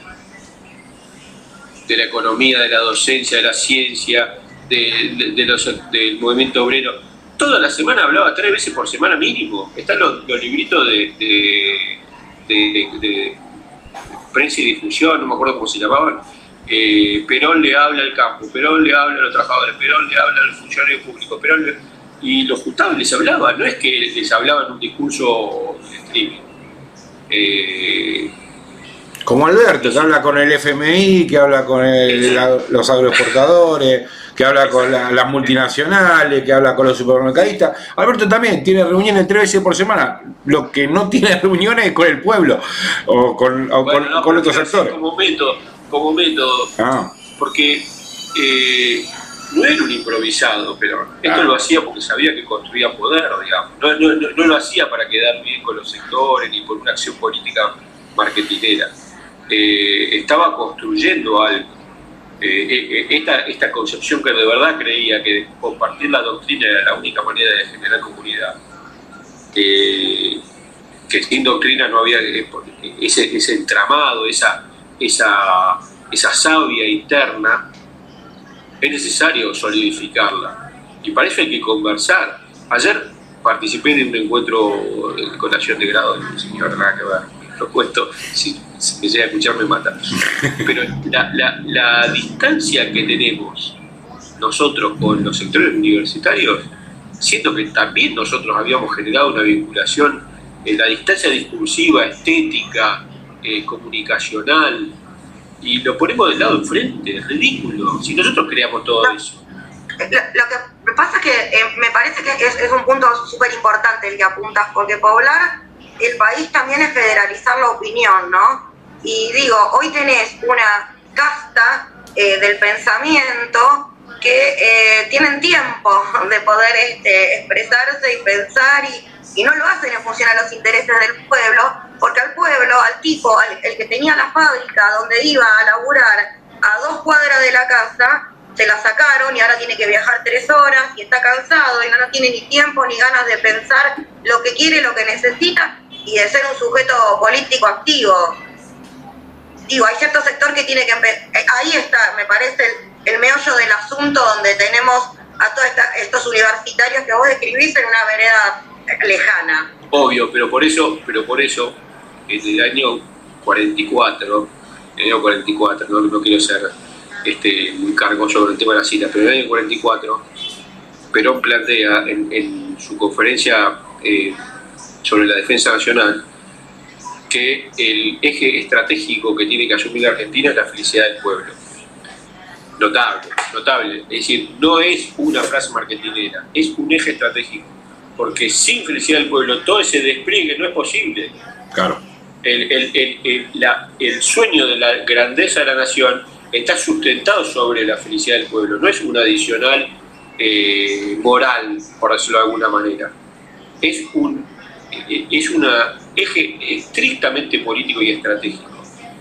de la economía, de la docencia, de la ciencia, de, los, del movimiento obrero. Toda la semana hablaba tres veces por semana mínimo. Están los, libritos de, de, prensa y difusión, no me acuerdo cómo se llamaban, eh, Perón le habla al campo, Perón le habla a los trabajadores, Perón le habla a los funcionarios públicos, Perón y los juntados les hablaban, no es que les hablaban un discurso streaming. Eh, como Alberto, que habla con el FMI, que habla con los agroexportadores, que habla con las multinacionales, que habla con los supermercadistas. Alberto también tiene reuniones tres veces por semana. Lo que no tiene reuniones es con el pueblo o con, otros sectores. Como método, como método ah. porque eh, no era un improvisado, pero esto lo hacía porque sabía que construía poder, digamos. No, lo hacía para quedar bien con los sectores ni por una acción política marketinera. Eh, estaba construyendo algo. Eh, esta, esta concepción que de verdad creía que compartir la doctrina era la única manera de generar comunidad. que sin doctrina no había ese, ese entramado, esa, esa, esa savia interna, es necesario solidificarla. Y para eso hay que conversar. Ayer participé de un encuentro de colación de grado señor nada lo cuento, si, me llega a escuchar me mata. Pero la, la, distancia que tenemos nosotros con los sectores universitarios, siento que también nosotros habíamos generado una vinculación, en la distancia discursiva, estética, eh, comunicacional, y lo ponemos del lado enfrente, es ridículo, si nosotros creamos todo eso. Lo, que pasa es que eh, me parece que es, un punto súper importante el que apuntas, porque poblar el país también es federalizar la opinión, ¿no? Y digo, hoy tenés una casta eh, del pensamiento que tienen tiempo de poder este, expresarse y pensar y, no lo hacen en función a los intereses del pueblo, porque al pueblo, al tipo, el que tenía la fábrica donde iba a laburar a dos cuadras de la casa, se la sacaron y ahora tiene que viajar tres horas y está cansado y no, tiene ni tiempo ni ganas de pensar lo que quiere, lo que necesita y de ser un sujeto político activo. Digo, hay cierto sector que tiene que eh, ahí está, me parece, el, meollo del asunto donde tenemos a todos estos universitarios que vos describís en una vereda lejana. Obvio, pero por eso, pero por eso, en el año 44, en el año 44, no, quiero ser este, muy cargo sobre el tema de la cita, pero en el año 44, Perón plantea en, su conferencia eh, sobre la defensa nacional que el eje estratégico que tiene que asumir la Argentina es la felicidad del pueblo. Notable, notable. Es decir, no es una frase marketinera, es un eje estratégico porque sin felicidad del pueblo todo ese despliegue no es posible. Claro. El, el, sueño de la grandeza de la nación está sustentado sobre la felicidad del pueblo, no es un adicional eh, moral, por decirlo de alguna manera. Es un eh, es una eje estrictamente político y estratégico.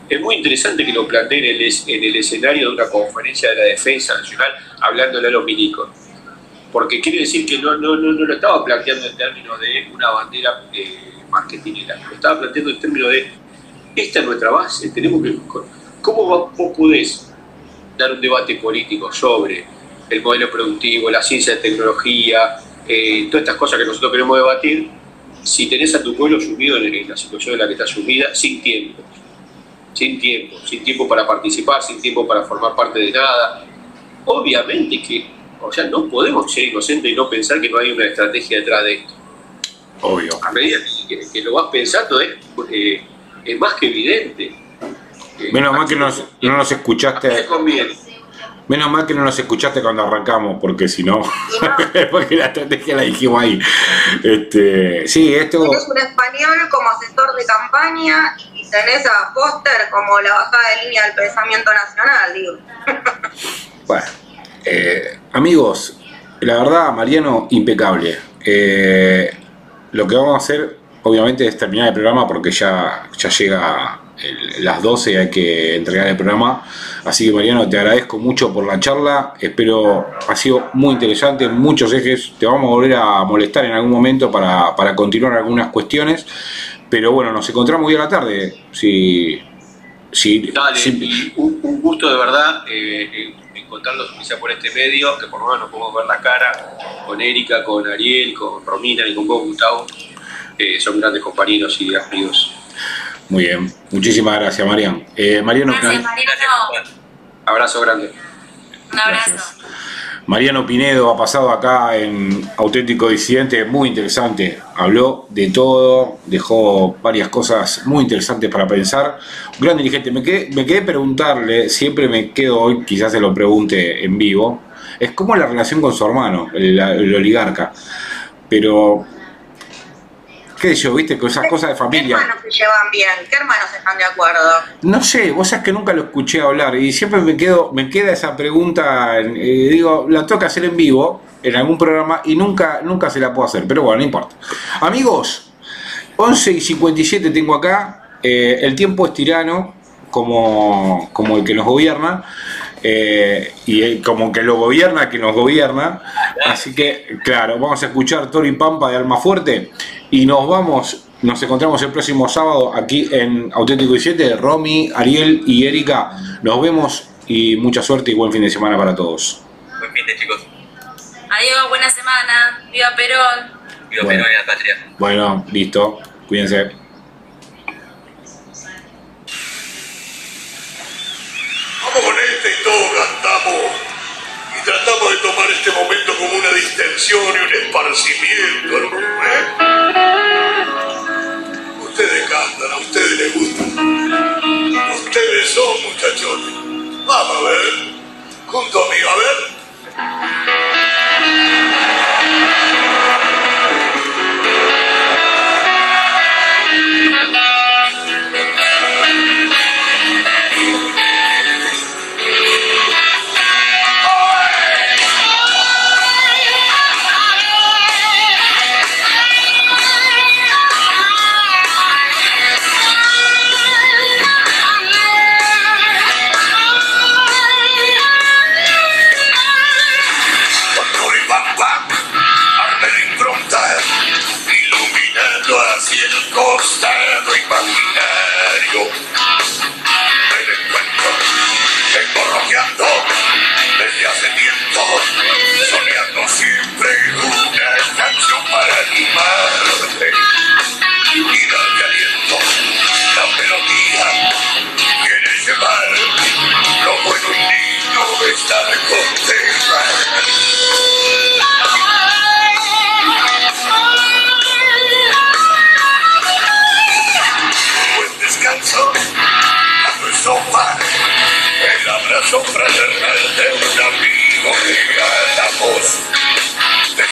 Es muy interesante que lo planteen en el, en el escenario de una conferencia de la defensa nacional hablándole a los milicos porque quiere decir que no, no, no, lo estaba planteando en términos de una bandera eh, marketingera, lo estaba planteando en términos de esta es nuestra base, tenemos que. ¿Cómo vos podés dar un debate político sobre el modelo productivo, la ciencia de tecnología, eh, todas estas cosas que nosotros queremos debatir, si tenés a tu pueblo sumido en la situación en la que está sumida, sin tiempo, sin tiempo, sin tiempo para participar, sin tiempo para formar parte de nada. Obviamente que o sea, no podemos ser inocentes y no pensar que no hay una estrategia detrás de esto. Obvio. A medida que, lo vas pensando es, eh, es más que evidente. Menos mal que no nos escuchaste. Conviene. Menos mal que no nos escuchaste cuando arrancamos, porque si no, porque la estrategia la dijimos ahí. Este, sí, esto. Tenés un español como asesor de campaña y tenés a Foster como la bajada de línea del pensamiento nacional, digo. bueno, eh, amigos, la verdad, Mariano, impecable. Eh, lo que vamos a hacer, obviamente, es terminar el programa porque ya, ya llega las 12 y hay que entregar el programa. Así que Mariano, te agradezco mucho por la charla. Espero, ha sido muy interesante muchos ejes. Te vamos a volver a molestar en algún momento para, continuar algunas cuestiones. Pero bueno, nos encontramos hoy a la tarde. Si, si, Dale, un, gusto de verdad eh, encontrarlos quizá por este medio, que por lo menos nos podemos ver la cara con Erika, con Ariel, con Romina y con vos, Gustavo. Eh, son grandes compañeros y amigos. Muy bien, muchísimas gracias, Marian. Eh, Mariano, gracias, Mariano. Abrazo grande. Un abrazo. Mariano Pinedo ha pasado acá en Auténtico Disidente, muy interesante. Habló de todo, dejó varias cosas muy interesantes para pensar. Un gran dirigente. Me quedé, me quedé preguntarle, siempre me quedo hoy, quizás se lo pregunte en vivo, es como la relación con su hermano, el oligarca. Pero qué sé yo, viste, con esas cosas de familia. ¿Qué hermanos se llevan bien? ¿Qué hermanos están de acuerdo? No sé, vos sabés que nunca lo escuché hablar y siempre me quedo, me queda esa pregunta, eh, digo, la toca hacer en vivo, en algún programa, y nunca, nunca se la puedo hacer, pero bueno, no importa. Amigos, 11 y 57 tengo acá, eh, el tiempo es tirano, como, como el que nos gobierna. Eh, y como que lo gobierna, que nos gobierna. Así que, claro, vamos a escuchar Tori Pampa de Alma Fuerte y nos vamos, nos encontramos el próximo sábado aquí en Auténtico 17. Romy, Ariel y Erika, nos vemos y mucha suerte y buen fin de semana para todos. Buen fin de chicos. Adiós, buena semana. Viva Perón. Viva Perón y la patria. Bueno, listo. Cuídense. fiesta y todos gastamos y tratamos de tomar este momento como una distensión y un esparcimiento, ¿eh? Ustedes cantan, a ustedes les gusta. Ustedes son muchachones. Vamos a ver, junto a mí, a ver. Unidad de aliento, la melodía quiere llevar lo bueno y digno de estar con teja. Buen descanso, a tu sopa, el abrazo fraternal de un amigo que gana posta.